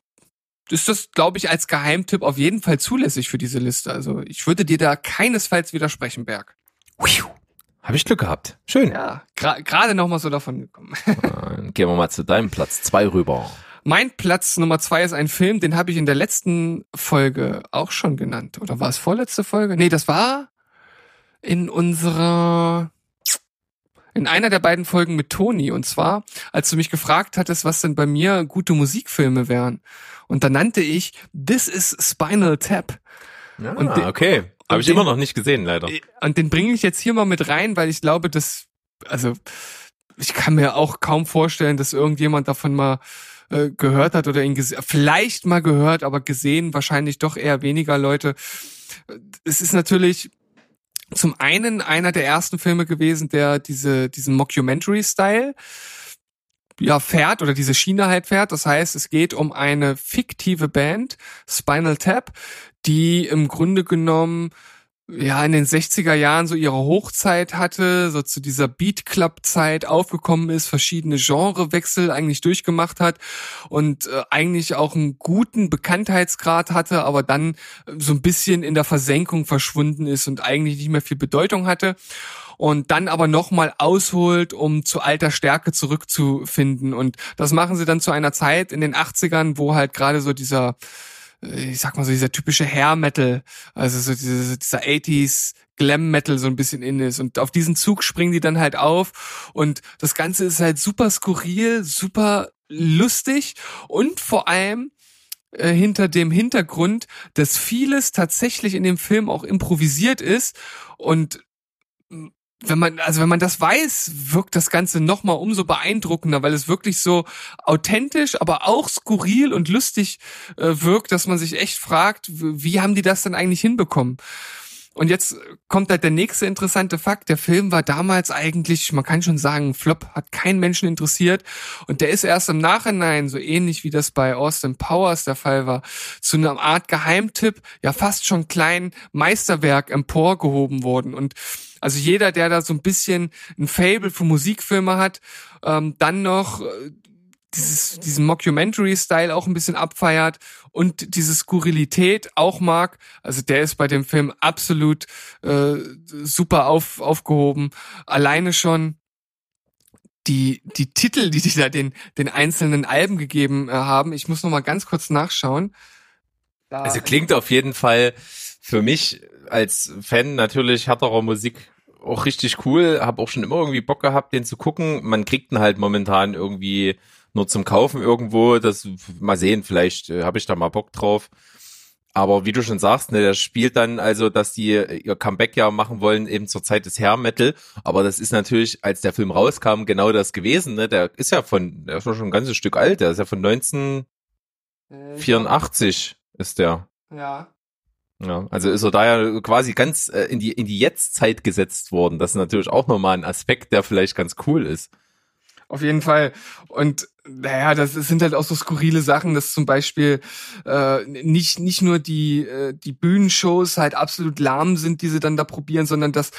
ist das, glaube ich, als Geheimtipp auf jeden Fall zulässig für diese Liste. Also ich würde dir da keinesfalls widersprechen, Berg. Habe ich Glück gehabt. Schön. Ja, gerade gra noch mal so davon gekommen. Dann gehen wir mal zu deinem Platz zwei rüber. Mein Platz Nummer zwei ist ein Film, den habe ich in der letzten Folge auch schon genannt. Oder war es vorletzte Folge? Nee, das war in unserer, in einer der beiden Folgen mit Toni. Und zwar, als du mich gefragt hattest, was denn bei mir gute Musikfilme wären. Und da nannte ich This is Spinal Tap. Ja, den- okay. Habe ich den- immer noch nicht gesehen, leider. Und den bringe ich jetzt hier mal mit rein, weil ich glaube, dass, also, ich kann mir auch kaum vorstellen, dass irgendjemand davon mal äh, gehört hat oder ihn vielleicht mal gehört, aber gesehen wahrscheinlich doch eher weniger Leute. Es ist natürlich zum einen einer der ersten Filme gewesen, der diese, diesen Mockumentary-Style ja fährt oder diese Schiene halt fährt. Das heißt, es geht um eine fiktive Band, Spinal Tap, die im Grunde genommen ja in den 60er Jahren so ihre Hochzeit hatte, so zu dieser Beat Club Zeit aufgekommen ist, verschiedene Genrewechsel eigentlich durchgemacht hat und äh, eigentlich auch einen guten Bekanntheitsgrad hatte, aber dann äh, so ein bisschen in der Versenkung verschwunden ist und eigentlich nicht mehr viel Bedeutung hatte und dann aber nochmal ausholt, um zu alter Stärke zurückzufinden. Und das machen sie dann zu einer Zeit in den 80ern, wo halt gerade so dieser, ich sag mal so, dieser typische Hair Metal, also so diese, dieser 80s Glam Metal so ein bisschen in ist. Und auf diesen Zug springen die dann halt auf. Und das Ganze ist halt super skurril, super lustig und vor allem äh, hinter dem Hintergrund, dass vieles tatsächlich in dem Film auch improvisiert ist und wenn man, also wenn man das weiß, wirkt das Ganze nochmal umso beeindruckender, weil es wirklich so authentisch, aber auch skurril und lustig äh, wirkt, dass man sich echt fragt, wie haben die das denn eigentlich hinbekommen? Und jetzt kommt halt der nächste interessante Fakt. Der Film war damals eigentlich, man kann schon sagen, Flop, hat keinen Menschen interessiert. Und der ist erst im Nachhinein, so ähnlich wie das bei Austin Powers der Fall war, zu einer Art Geheimtipp, ja fast schon kleinen Meisterwerk emporgehoben worden. Und also jeder, der da so ein bisschen ein Fable für Musikfilme hat, ähm, dann noch äh, dieses, diesen Mockumentary-Style auch ein bisschen abfeiert und diese Skurrilität auch mag. Also der ist bei dem Film absolut äh, super auf, aufgehoben. Alleine schon die, die Titel, die die da den, den einzelnen Alben gegeben äh, haben. Ich muss noch mal ganz kurz nachschauen. Da, Also klingt auf jeden Fall für mich als Fan natürlich härterer Musik auch richtig cool. Hab auch schon immer irgendwie Bock gehabt, den zu gucken. Man kriegt ihn halt momentan irgendwie nur zum Kaufen irgendwo. Das mal sehen, vielleicht äh, habe ich da mal Bock drauf. Aber wie du schon sagst, ne, der spielt dann also, dass die ihr Comeback ja machen wollen, eben zur Zeit des Hair Metal. Aber das ist natürlich, als der Film rauskam, genau das gewesen. Ne? Der ist ja von, der ist schon ein ganzes Stück alt. Der ist ja von 1984 ist der. Ja. Ja, also ist er da ja quasi ganz äh, in die in die Jetztzeit gesetzt worden. Das ist natürlich auch nochmal ein Aspekt, der vielleicht ganz cool ist. Auf jeden Fall. Und naja, das sind halt auch so skurrile Sachen, dass zum Beispiel äh, nicht nicht nur die äh, die Bühnenshows halt absolut lahm sind, die sie dann da probieren, sondern dass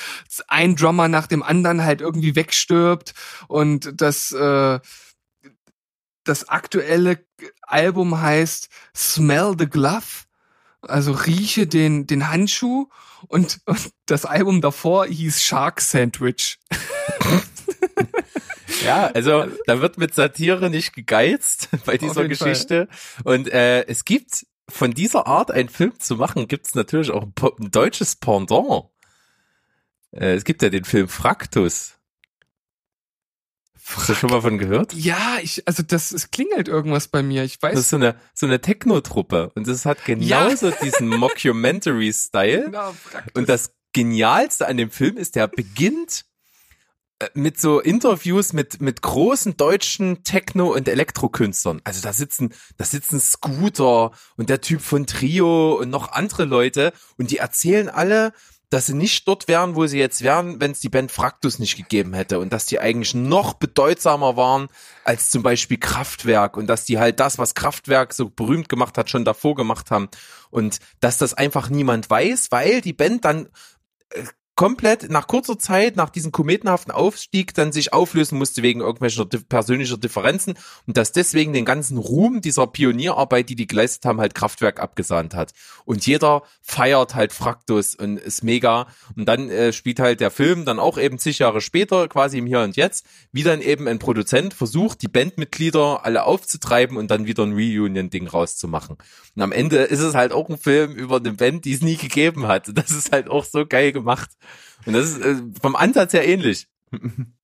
ein Drummer nach dem anderen halt irgendwie wegstirbt und dass äh, das aktuelle Album heißt Smell the Glove, also rieche den den Handschuh und, und das Album davor hieß Shark Sandwich. Ja, also da wird mit Satire nicht gegeizt bei dieser Geschichte. Und äh, es gibt von dieser Art einen Film zu machen, gibt es natürlich auch ein, ein deutsches Pendant. Äh, es gibt ja den Film Fraktus. Hast du schon mal von gehört? Ja, ich, also das, es klingelt irgendwas bei mir. Ich weiß Das ist so eine, so eine Techno-Truppe. Und das hat genauso diesen Mockumentary-Style. Genau, Fraktus. Und das Genialste an dem Film ist, der beginnt äh, mit so Interviews mit, mit großen deutschen Techno- und Elektrokünstlern. Also da sitzen, da sitzen Scooter und der Typ von Trio und noch andere Leute und die erzählen alle, dass sie nicht dort wären, wo sie jetzt wären, wenn es die Band Fraktus nicht gegeben hätte und dass die eigentlich noch bedeutsamer waren als zum Beispiel Kraftwerk und dass die halt das, was Kraftwerk so berühmt gemacht hat, schon davor gemacht haben und dass das einfach niemand weiß, weil die Band dann äh, komplett nach kurzer Zeit, nach diesem kometenhaften Aufstieg, dann sich auflösen musste wegen irgendwelcher persönlicher Differenzen und dass deswegen den ganzen Ruhm dieser Pionierarbeit, die die geleistet haben, halt Kraftwerk abgesahnt hat. Und jeder feiert halt Fraktus und ist mega. Und dann äh, spielt halt der Film dann auch eben zig Jahre später, quasi im Hier und Jetzt, wie dann eben ein Produzent versucht, die Bandmitglieder alle aufzutreiben und dann wieder ein Reunion-Ding rauszumachen. Und am Ende ist es halt auch ein Film über eine Band, die es nie gegeben hat. Das ist halt auch so geil gemacht. Und das ist äh, vom Ansatz her ähnlich.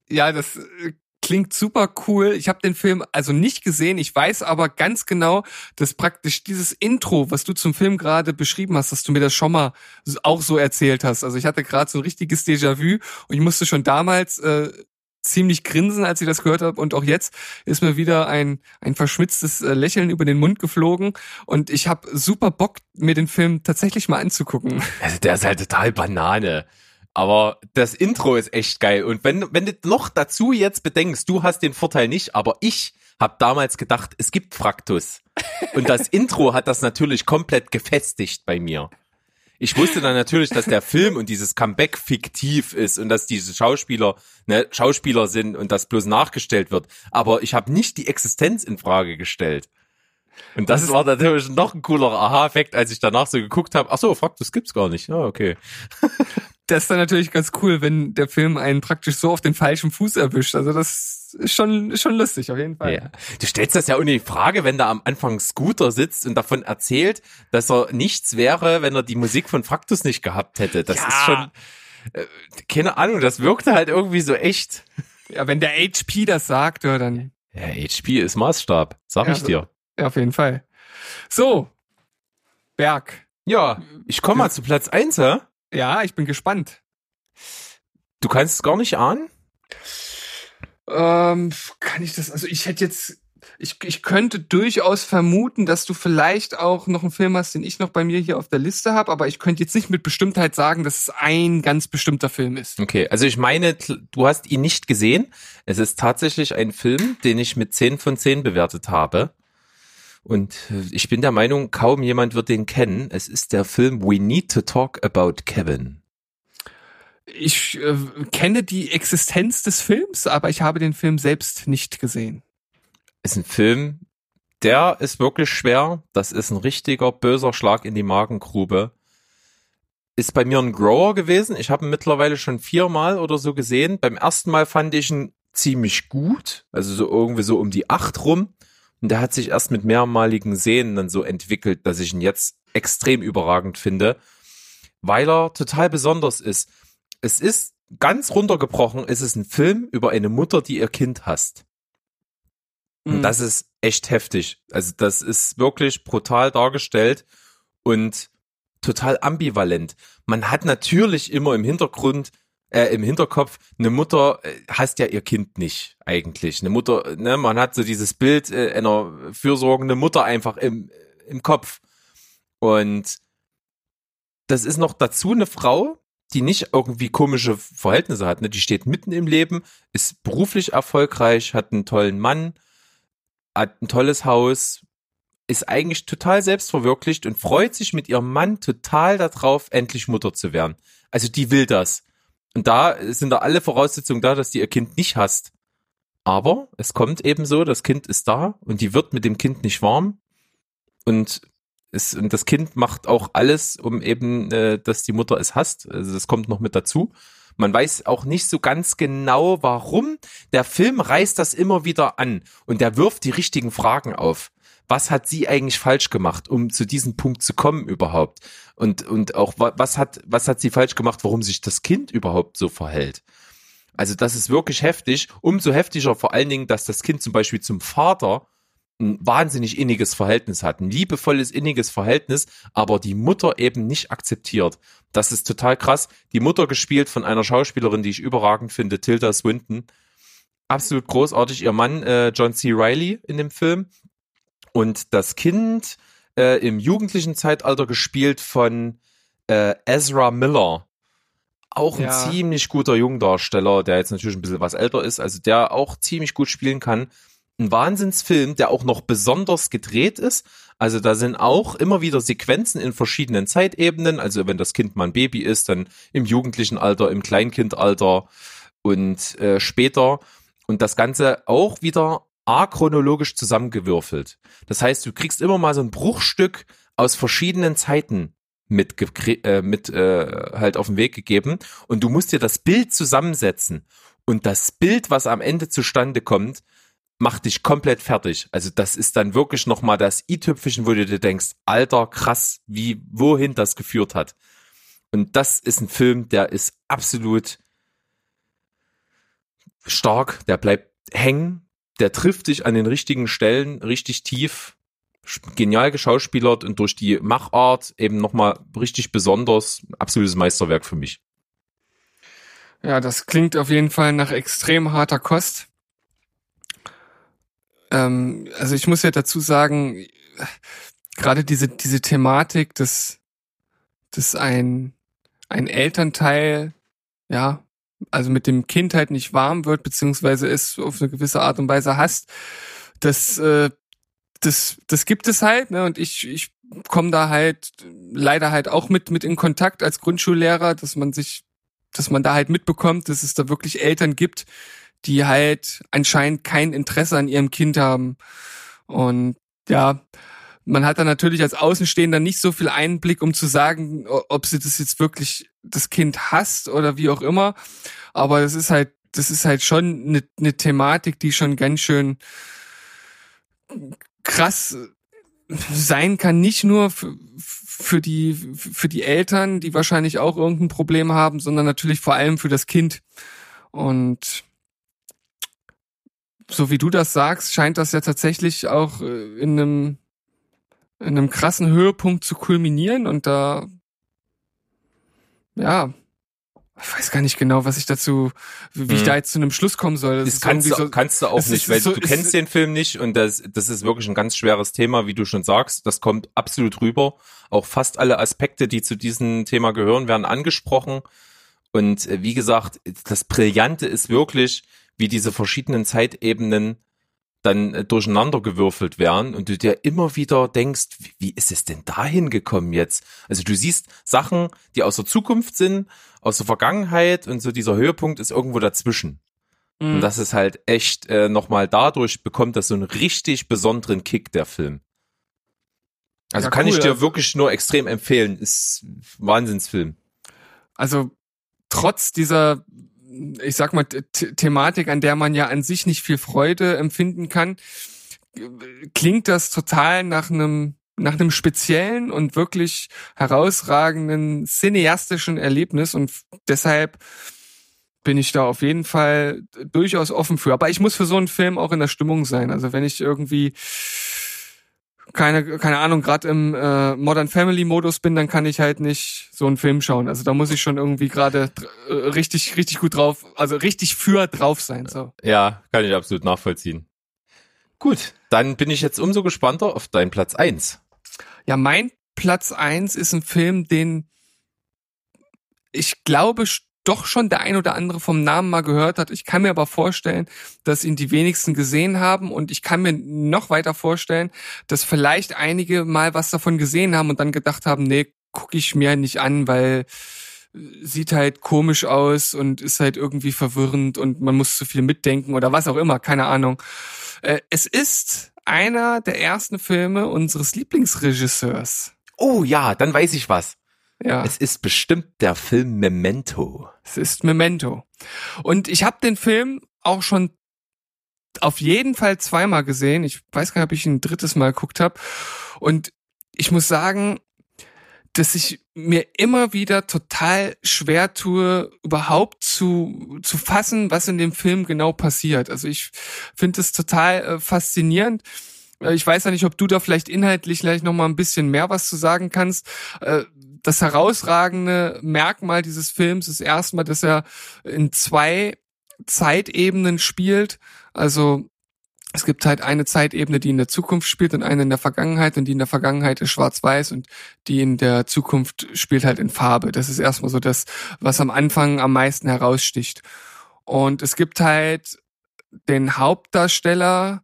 Ja, das äh, klingt super cool. Ich habe den Film also nicht gesehen. Ich weiß aber ganz genau, dass praktisch dieses Intro, was du zum Film gerade beschrieben hast, dass du mir das schon mal auch so erzählt hast. Also ich hatte gerade so ein richtiges Déjà-vu und ich musste schon damals äh, ziemlich grinsen, als ich das gehört habe. Und auch jetzt ist mir wieder ein, ein verschmitztes äh, Lächeln über den Mund geflogen. Und ich habe super Bock, mir den Film tatsächlich mal anzugucken. Also der ist halt total Banane. Aber das Intro ist echt geil. Und wenn, wenn du noch dazu jetzt bedenkst, du hast den Vorteil nicht, aber ich habe damals gedacht, es gibt Fraktus. Und das Intro hat das natürlich komplett gefestigt bei mir. Ich wusste dann natürlich, dass der Film und dieses Comeback fiktiv ist und dass diese Schauspieler ne, Schauspieler sind und das bloß nachgestellt wird. Aber ich habe nicht die Existenz in Frage gestellt. Und das war natürlich noch ein cooler Aha-Effekt, als ich danach so geguckt habe. Ach so, Fraktus gibt's gar nicht. Ja, okay. Das ist dann natürlich ganz cool, wenn der Film einen praktisch so auf den falschen Fuß erwischt. Also das ist schon, schon lustig, auf jeden Fall. Ja. Du stellst das ja ohne die Frage, wenn da am Anfang Scooter sitzt und davon erzählt, dass er nichts wäre, wenn er die Musik von Fraktus nicht gehabt hätte. Das Ja. ist schon, äh, keine Ahnung, das wirkte halt irgendwie so echt. Ja, wenn der HP das sagt, ja, dann Ja, HP ist Maßstab, sag Ja, ich dir. ja, auf jeden Fall. So, Berg. Ja, ich komme mal zu Platz eins, hä? Ja, ich bin gespannt. Du kannst es gar nicht ahnen? Ähm, kann ich das, also ich hätte jetzt, ich, ich könnte durchaus vermuten, dass du vielleicht auch noch einen Film hast, den ich noch bei mir hier auf der Liste habe, aber ich könnte jetzt nicht mit Bestimmtheit sagen, dass es ein ganz bestimmter Film ist. Okay, also ich meine, du hast ihn nicht gesehen. Es ist tatsächlich ein Film, den ich mit 10 von 10 bewertet habe. Und äh, ich bin der Meinung, kaum jemand wird den kennen. Es ist der Film We Need to Talk About Kevin. Ich äh, kenne die Existenz des Films, aber ich habe den Film selbst nicht gesehen. Ist ein Film, der ist wirklich schwer. Das ist ein richtiger böser Schlag in die Magengrube. Ist bei mir ein Grower gewesen. Ich habe ihn mittlerweile schon viermal oder so gesehen. Beim ersten Mal fand ich ihn ziemlich gut. Also so irgendwie so um die acht rum. Und der hat sich erst mit mehrmaligen Sehen dann so entwickelt, dass ich ihn jetzt extrem überragend finde, weil er total besonders ist. Es ist ganz runtergebrochen, es ist ein Film über eine Mutter, die ihr Kind hasst. Mhm. Und das ist echt heftig. Also das ist wirklich brutal dargestellt. und total ambivalent. Man hat natürlich immer im Hintergrund, äh, im Hinterkopf, eine Mutter äh, hasst ja ihr Kind nicht eigentlich. Eine Mutter, ne, man hat so dieses Bild äh, einer fürsorgenden Mutter einfach im, im Kopf. Und das ist noch dazu eine Frau, die nicht irgendwie komische Verhältnisse hat. Ne? Die steht mitten im Leben, ist beruflich erfolgreich, hat einen tollen Mann, hat ein tolles Haus, ist eigentlich total selbstverwirklicht und freut sich mit ihrem Mann total darauf, endlich Mutter zu werden. Also die will das. Und da sind da alle Voraussetzungen da, dass die ihr Kind nicht hasst. Aber es kommt eben so, das Kind ist da und die wird mit dem Kind nicht warm. Und ist, und das Kind macht auch alles, um eben, äh, dass die Mutter es hasst. Also das kommt noch mit dazu. Man weiß auch nicht so ganz genau, warum. Der Film reißt das immer wieder an und der wirft die richtigen Fragen auf. Was hat sie eigentlich falsch gemacht, um zu diesem Punkt zu kommen überhaupt? Und, und auch, was hat, was hat sie falsch gemacht, warum sich das Kind überhaupt so verhält? Also das ist wirklich heftig. Umso heftiger vor allen Dingen, dass das Kind zum Beispiel zum Vater ein wahnsinnig inniges Verhältnis hat, ein liebevolles, inniges Verhältnis, aber die Mutter eben nicht akzeptiert. Das ist total krass. Die Mutter gespielt von einer Schauspielerin, die ich überragend finde, Tilda Swinton. Absolut großartig. Ihr Mann, äh, John C. Riley in dem Film. Und das Kind äh, im jugendlichen Zeitalter gespielt von äh, Ezra Miller. Auch ein Ja. ziemlich guter Jungdarsteller, der jetzt natürlich ein bisschen was älter ist, also der auch ziemlich gut spielen kann ein Wahnsinnsfilm, der auch noch besonders gedreht ist. Also da sind auch immer wieder Sequenzen in verschiedenen Zeitebenen. Also wenn das Kind mal ein Baby ist, dann im jugendlichen Alter, im Kleinkindalter und äh, später. Und das Ganze auch wieder achronologisch zusammengewürfelt. Das heißt, du kriegst immer mal so ein Bruchstück aus verschiedenen Zeiten mit, äh, mit äh, halt auf den Weg gegeben und du musst dir das Bild zusammensetzen. Und das Bild, was am Ende zustande kommt, macht dich komplett fertig. Also das ist dann wirklich nochmal das i-Tüpfelchen, wo du dir denkst, alter, krass, wie, wohin das geführt hat. Und das ist ein Film, der ist absolut stark, der bleibt hängen, der trifft dich an den richtigen Stellen richtig tief, genial geschauspielert und durch die Machart eben nochmal richtig besonders, absolutes Meisterwerk für mich. Ja, das klingt auf jeden Fall nach extrem harter Kost. Ähm, also ich muss ja dazu sagen, gerade diese, diese Thematik, dass, dass ein, ein Elternteil, ja, also mit dem Kind halt nicht warm wird, beziehungsweise es auf eine gewisse Art und Weise hasst, das, äh, das, das gibt es halt, ne? Und ich, ich komme da halt leider halt auch mit, mit in Kontakt als Grundschullehrer, dass man sich, dass man da halt mitbekommt, dass es da wirklich Eltern gibt, die halt anscheinend kein Interesse an ihrem Kind haben. Und ja, man hat da natürlich als Außenstehender nicht so viel Einblick, um zu sagen, ob sie das jetzt wirklich das Kind hasst oder wie auch immer. Aber das ist halt, das ist halt schon eine, eine Thematik, die schon ganz schön krass sein kann, nicht nur für, für die, für die Eltern, die wahrscheinlich auch irgendein Problem haben, sondern natürlich vor allem für das Kind. Und so wie du das sagst, scheint das ja tatsächlich auch äh, in einem, in einem krassen Höhepunkt zu kulminieren und da, ja, ich weiß gar nicht genau, was ich dazu, wie ich Mhm. da jetzt zu einem Schluss kommen soll. Das ist kannst du, kannst du auch nicht, ist weil so- du kennst den Film nicht und das, das ist wirklich ein ganz schweres Thema, wie du schon sagst. Das kommt absolut rüber. Auch fast alle Aspekte, die zu diesem Thema gehören, werden angesprochen. Und äh, wie gesagt, das Brillante ist wirklich, wie diese verschiedenen Zeitebenen dann äh, durcheinandergewürfelt werden und du dir immer wieder denkst, wie, wie ist es denn dahin gekommen jetzt? Also du siehst Sachen, die aus der Zukunft sind, aus der Vergangenheit und so dieser Höhepunkt ist irgendwo dazwischen. Mhm. Und das ist halt echt äh, nochmal dadurch bekommt das so einen richtig besonderen Kick, der Film. Also Ja, kann cool, ich dir also- wirklich nur extrem empfehlen. Ist Wahnsinnsfilm. Also trotz dieser, ich sag mal, The Thematik, an der man ja an sich nicht viel Freude empfinden kann, klingt das total nach einem nach einem speziellen und wirklich herausragenden cineastischen Erlebnis und deshalb bin ich da auf jeden Fall durchaus offen für. Aber ich muss für so einen Film auch in der Stimmung sein. Also wenn ich irgendwie keine, keine Ahnung, gerade im äh, Modern Family Modus bin, dann kann ich halt nicht so einen Film schauen. Also da muss ich schon irgendwie gerade äh, richtig, richtig gut drauf, also richtig für drauf sein. So. Ja, kann ich absolut nachvollziehen. Gut, dann bin ich jetzt umso gespannter auf deinen Platz eins. Ja, mein Platz eins ist ein Film, den ich glaube doch schon der ein oder andere vom Namen mal gehört hat. Ich kann mir aber vorstellen, dass ihn die wenigsten gesehen haben und ich kann mir noch weiter vorstellen, dass vielleicht einige mal was davon gesehen haben und dann gedacht haben, nee, gucke ich mir nicht an, weil äh, sieht halt komisch aus und ist halt irgendwie verwirrend und man muss zu viel mitdenken oder was auch immer, keine Ahnung. Äh, Es ist einer der ersten Filme unseres Lieblingsregisseurs. Oh ja, dann weiß ich was. Ja. Es ist bestimmt der Film Memento. Es ist Memento. Und ich habe den Film auch schon auf jeden Fall zweimal gesehen. Ich weiß gar nicht, ob ich ihn ein drittes Mal geguckt habe. Und ich muss sagen, dass ich mir immer wieder total schwer tue, überhaupt zu, zu fassen, was in dem Film genau passiert. Also ich finde es total äh, faszinierend. Äh, Ich weiß ja nicht, ob du da vielleicht inhaltlich gleich noch mal ein bisschen mehr was zu sagen kannst. Äh, Das herausragende Merkmal dieses Films ist erstmal, dass er in zwei Zeitebenen spielt. Also es gibt halt eine Zeitebene, die in der Zukunft spielt und eine in der Vergangenheit und die in der Vergangenheit ist schwarz-weiß und die in der Zukunft spielt halt in Farbe. Das ist erstmal so das, was am Anfang am meisten heraussticht. Und es gibt halt den Hauptdarsteller,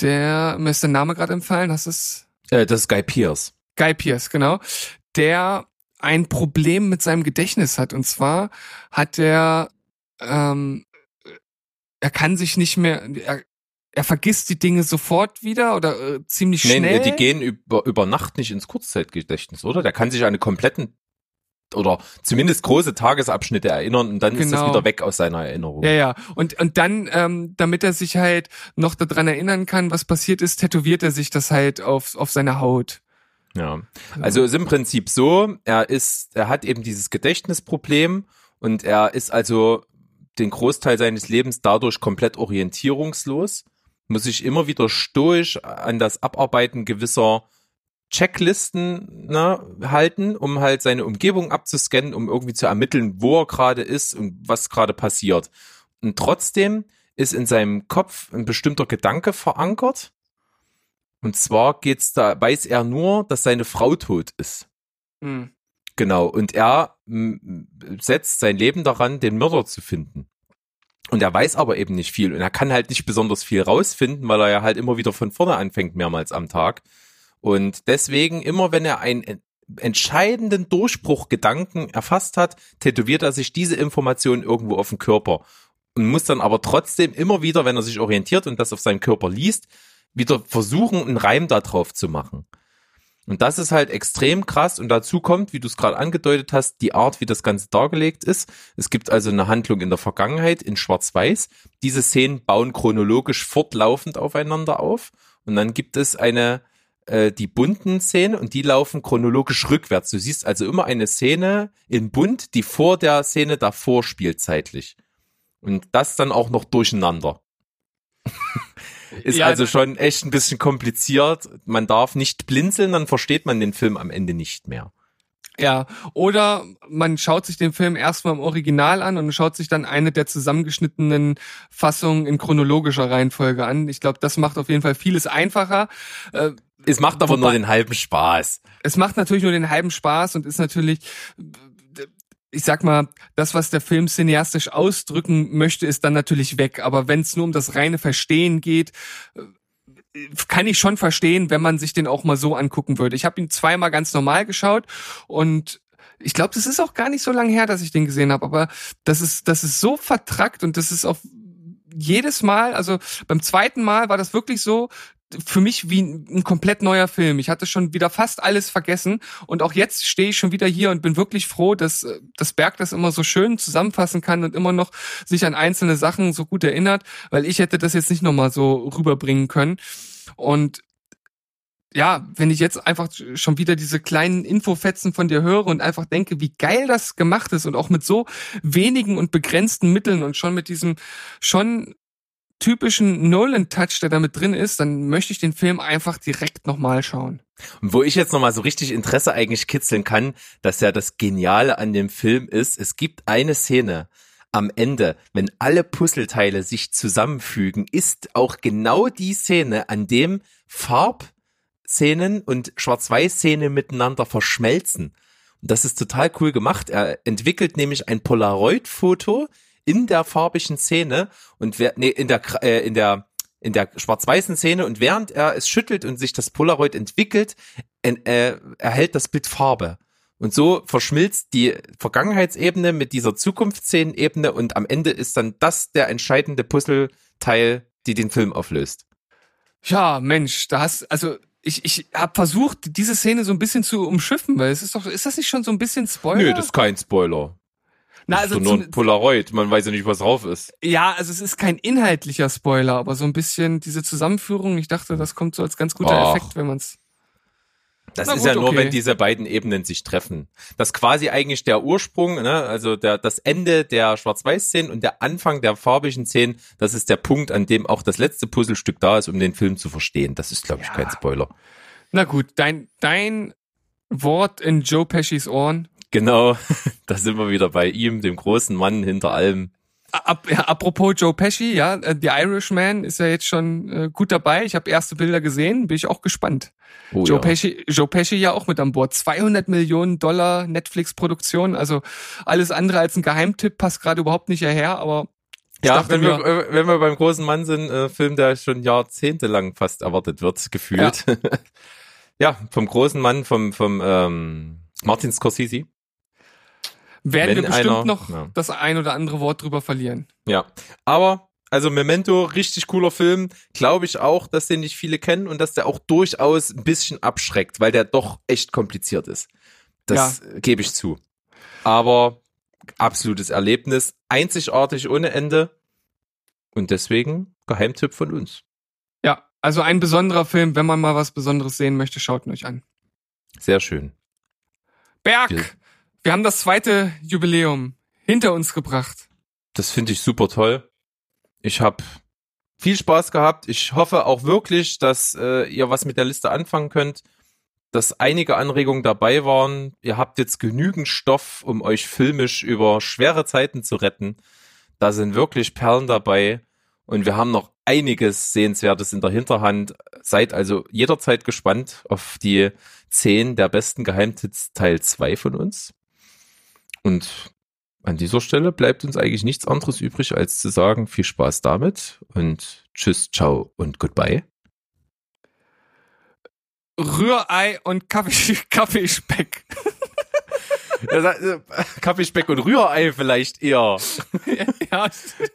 der, mir ist der Name gerade empfallen, hast du es? Äh, das ist Guy Pearce. Guy Pierce, genau, der ein Problem mit seinem Gedächtnis hat. Und zwar hat er, ähm, er kann sich nicht mehr, er, er vergisst die Dinge sofort wieder oder äh, ziemlich Nee, schnell. nee, die gehen über, über Nacht nicht ins Kurzzeitgedächtnis, oder? Der kann sich an eine kompletten oder zumindest große Tagesabschnitte erinnern und dann ist das Genau. wieder weg aus seiner Erinnerung. Ja, ja. Und, und dann, ähm, damit er sich halt noch daran erinnern kann, was passiert ist, tätowiert er sich das halt auf, auf seine Haut. Ja. Also ist im Prinzip so, er ist, er hat eben dieses Gedächtnisproblem und er ist also den Großteil seines Lebens dadurch komplett orientierungslos, muss sich immer wieder stoisch an das Abarbeiten gewisser Checklisten ne, halten, um halt seine Umgebung abzuscannen, um irgendwie zu ermitteln, wo er gerade ist und was gerade passiert. Und trotzdem ist in seinem Kopf ein bestimmter Gedanke verankert. Und zwar geht's da, weiß er nur, dass seine Frau tot ist. Hm. Genau. Und er setzt sein Leben daran, den Mörder zu finden. Und er weiß aber eben nicht viel. Und er kann halt nicht besonders viel rausfinden, weil er ja halt immer wieder von vorne anfängt, mehrmals am Tag. Und deswegen, immer wenn er einen en- entscheidenden Durchbruchgedanken erfasst hat, tätowiert er sich diese Information irgendwo auf den Körper. Und muss dann aber trotzdem immer wieder, wenn er sich orientiert und das auf seinem Körper liest, wieder versuchen, einen Reim da drauf zu machen. Und das ist halt extrem krass. Und dazu kommt, wie du es gerade angedeutet hast, die Art, wie das Ganze dargelegt ist. Es gibt also eine Handlung in der Vergangenheit in Schwarz-Weiß. Diese Szenen bauen chronologisch fortlaufend aufeinander auf. Und dann gibt es eine, äh, die bunten Szenen und die laufen chronologisch rückwärts. Du siehst also immer eine Szene in bunt, die vor der Szene davor spielt zeitlich. Und das dann auch noch durcheinander. Ist Ja, also schon echt ein bisschen kompliziert. Man darf nicht blinzeln, dann versteht man den Film am Ende nicht mehr. Ja, oder man schaut sich den Film erstmal im Original an und schaut sich dann eine der zusammengeschnittenen Fassungen in chronologischer Reihenfolge an. Ich glaube, das macht auf jeden Fall vieles einfacher. Es macht aber Wobei- nur den halben Spaß. es macht natürlich nur den halben Spaß und ist natürlich, ich sag mal, das, was der Film cineastisch ausdrücken möchte, ist dann natürlich weg. Aber wenn es nur um das reine Verstehen geht, kann ich schon verstehen, wenn man sich den auch mal so angucken würde. Ich habe ihn zweimal ganz normal geschaut und ich glaube, das ist auch gar nicht so lange her, dass ich den gesehen habe, aber das ist, das ist so vertrackt und das ist auch jedes Mal, also beim zweiten Mal war das wirklich so, für mich wie ein, komplett neuer Film. Ich hatte schon wieder fast alles vergessen und auch jetzt stehe ich schon wieder hier und bin wirklich froh, dass äh, das Berg das immer so schön zusammenfassen kann und immer noch sich an einzelne Sachen so gut erinnert, weil ich hätte das jetzt nicht nochmal so rüberbringen können. Und ja, wenn ich jetzt einfach schon wieder diese kleinen Infofetzen von dir höre und einfach denke, wie geil das gemacht ist und auch mit so wenigen und begrenzten Mitteln und schon mit diesem schon typischen Nolan-Touch, der damit drin ist, dann möchte ich den Film einfach direkt nochmal schauen. Und wo ich jetzt nochmal so richtig Interesse eigentlich kitzeln kann, dass ja das Geniale an dem Film ist, es gibt eine Szene am Ende, wenn alle Puzzleteile sich zusammenfügen, ist auch genau die Szene, an dem Farbszenen und Schwarz-Weiß-Szene miteinander verschmelzen. Und das ist total cool gemacht. Er entwickelt nämlich ein Polaroid-Foto in der farbigen Szene und wer, nee, in der, äh, in der, in der schwarz-weißen Szene und während er es schüttelt und sich das Polaroid entwickelt, äh, erhält das Bild Farbe. Und so verschmilzt die Vergangenheitsebene mit dieser Zukunftsszenenebene und am Ende ist dann das der entscheidende Puzzleteil, die den Film auflöst. Ja, Mensch, da hast also ich ich habe versucht, diese Szene so ein bisschen zu umschiffen, weil es ist doch ist das nicht schon so ein bisschen Spoiler? Nö, das ist kein Spoiler. Na, also nur ein Polaroid, man weiß ja nicht, was drauf ist. ja, also es ist kein inhaltlicher Spoiler, aber so ein bisschen diese Zusammenführung, ich dachte, das kommt so als ganz guter Ach. Effekt, wenn man's Das Na ist gut, ja nur, okay. wenn diese beiden Ebenen sich treffen. Das ist quasi eigentlich der Ursprung, ne? also der, das Ende der Schwarz-Weiß-Szenen und der Anfang der farbigen Szenen, das ist der Punkt, an dem auch das letzte Puzzlestück da ist, um den Film zu verstehen. Das ist, glaube ich, Ja. kein Spoiler. Na gut, dein dein Wort in Joe Pescis Ohren. Genau, da sind wir wieder bei ihm, dem großen Mann hinter allem. Ap ja, apropos Joe Pesci, ja, äh, The Irishman ist ja jetzt schon äh, gut dabei. Ich habe erste Bilder gesehen, bin ich auch gespannt. Oh, Joe, ja. Pesci, Joe Pesci ja auch mit an Bord. 200 Millionen Dollar Netflix-Produktion, also alles andere als ein Geheimtipp, passt gerade überhaupt nicht hierher, aber ich Ja, dachte wenn wir, mir- äh, wenn wir beim großen Mann sind, äh, Film, der schon jahrzehntelang fast erwartet wird, gefühlt. Ja, vom großen Mann, vom, vom ähm, Martin Scorsese. Werden wenn wir bestimmt einer- noch ja. das ein oder andere Wort drüber verlieren. Ja, aber also Memento, richtig cooler Film. Glaube ich auch, dass den nicht viele kennen und dass der auch durchaus ein bisschen abschreckt, weil der doch echt kompliziert ist. Das äh, gebe ich zu. Aber absolutes Erlebnis, einzigartig ohne Ende und deswegen Geheimtipp von uns. Ja, also ein besonderer Film, wenn man mal was Besonderes sehen möchte, schaut ihn euch an. Sehr schön. Berg, Ja. Wir haben das zweite Jubiläum hinter uns gebracht. Das finde ich super toll. Ich habe viel Spaß gehabt. Ich hoffe auch wirklich, dass äh, ihr was mit der Liste anfangen könnt, dass einige Anregungen dabei waren. Ihr habt jetzt genügend Stoff, um euch filmisch über schwere Zeiten zu retten. Da sind wirklich Perlen dabei und wir haben noch einiges Sehenswertes in der Hinterhand. Seid also jederzeit gespannt auf die 10 der besten Geheimtipps Teil 2 von uns. Und an dieser Stelle bleibt uns eigentlich nichts anderes übrig, als zu sagen, viel Spaß damit und tschüss, ciao und goodbye. Rührei und Kaffee, Kaffeespeck. Kaffeespeck und Rührei vielleicht eher. ja,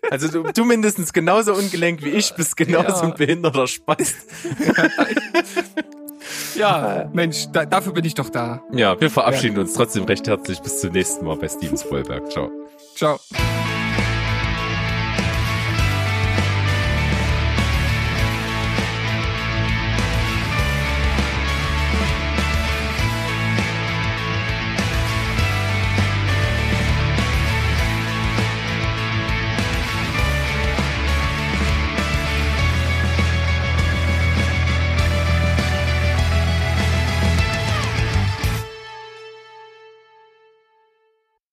Also du, du mindestens genauso ungelenk wie ich, bist genauso Ja. ein behinderter Spast. ja, Mensch, da, dafür bin ich doch da. Ja, wir verabschieden uns trotzdem recht herzlich. Bis zum nächsten Mal bei Steven Spielberg. Ciao. Ciao.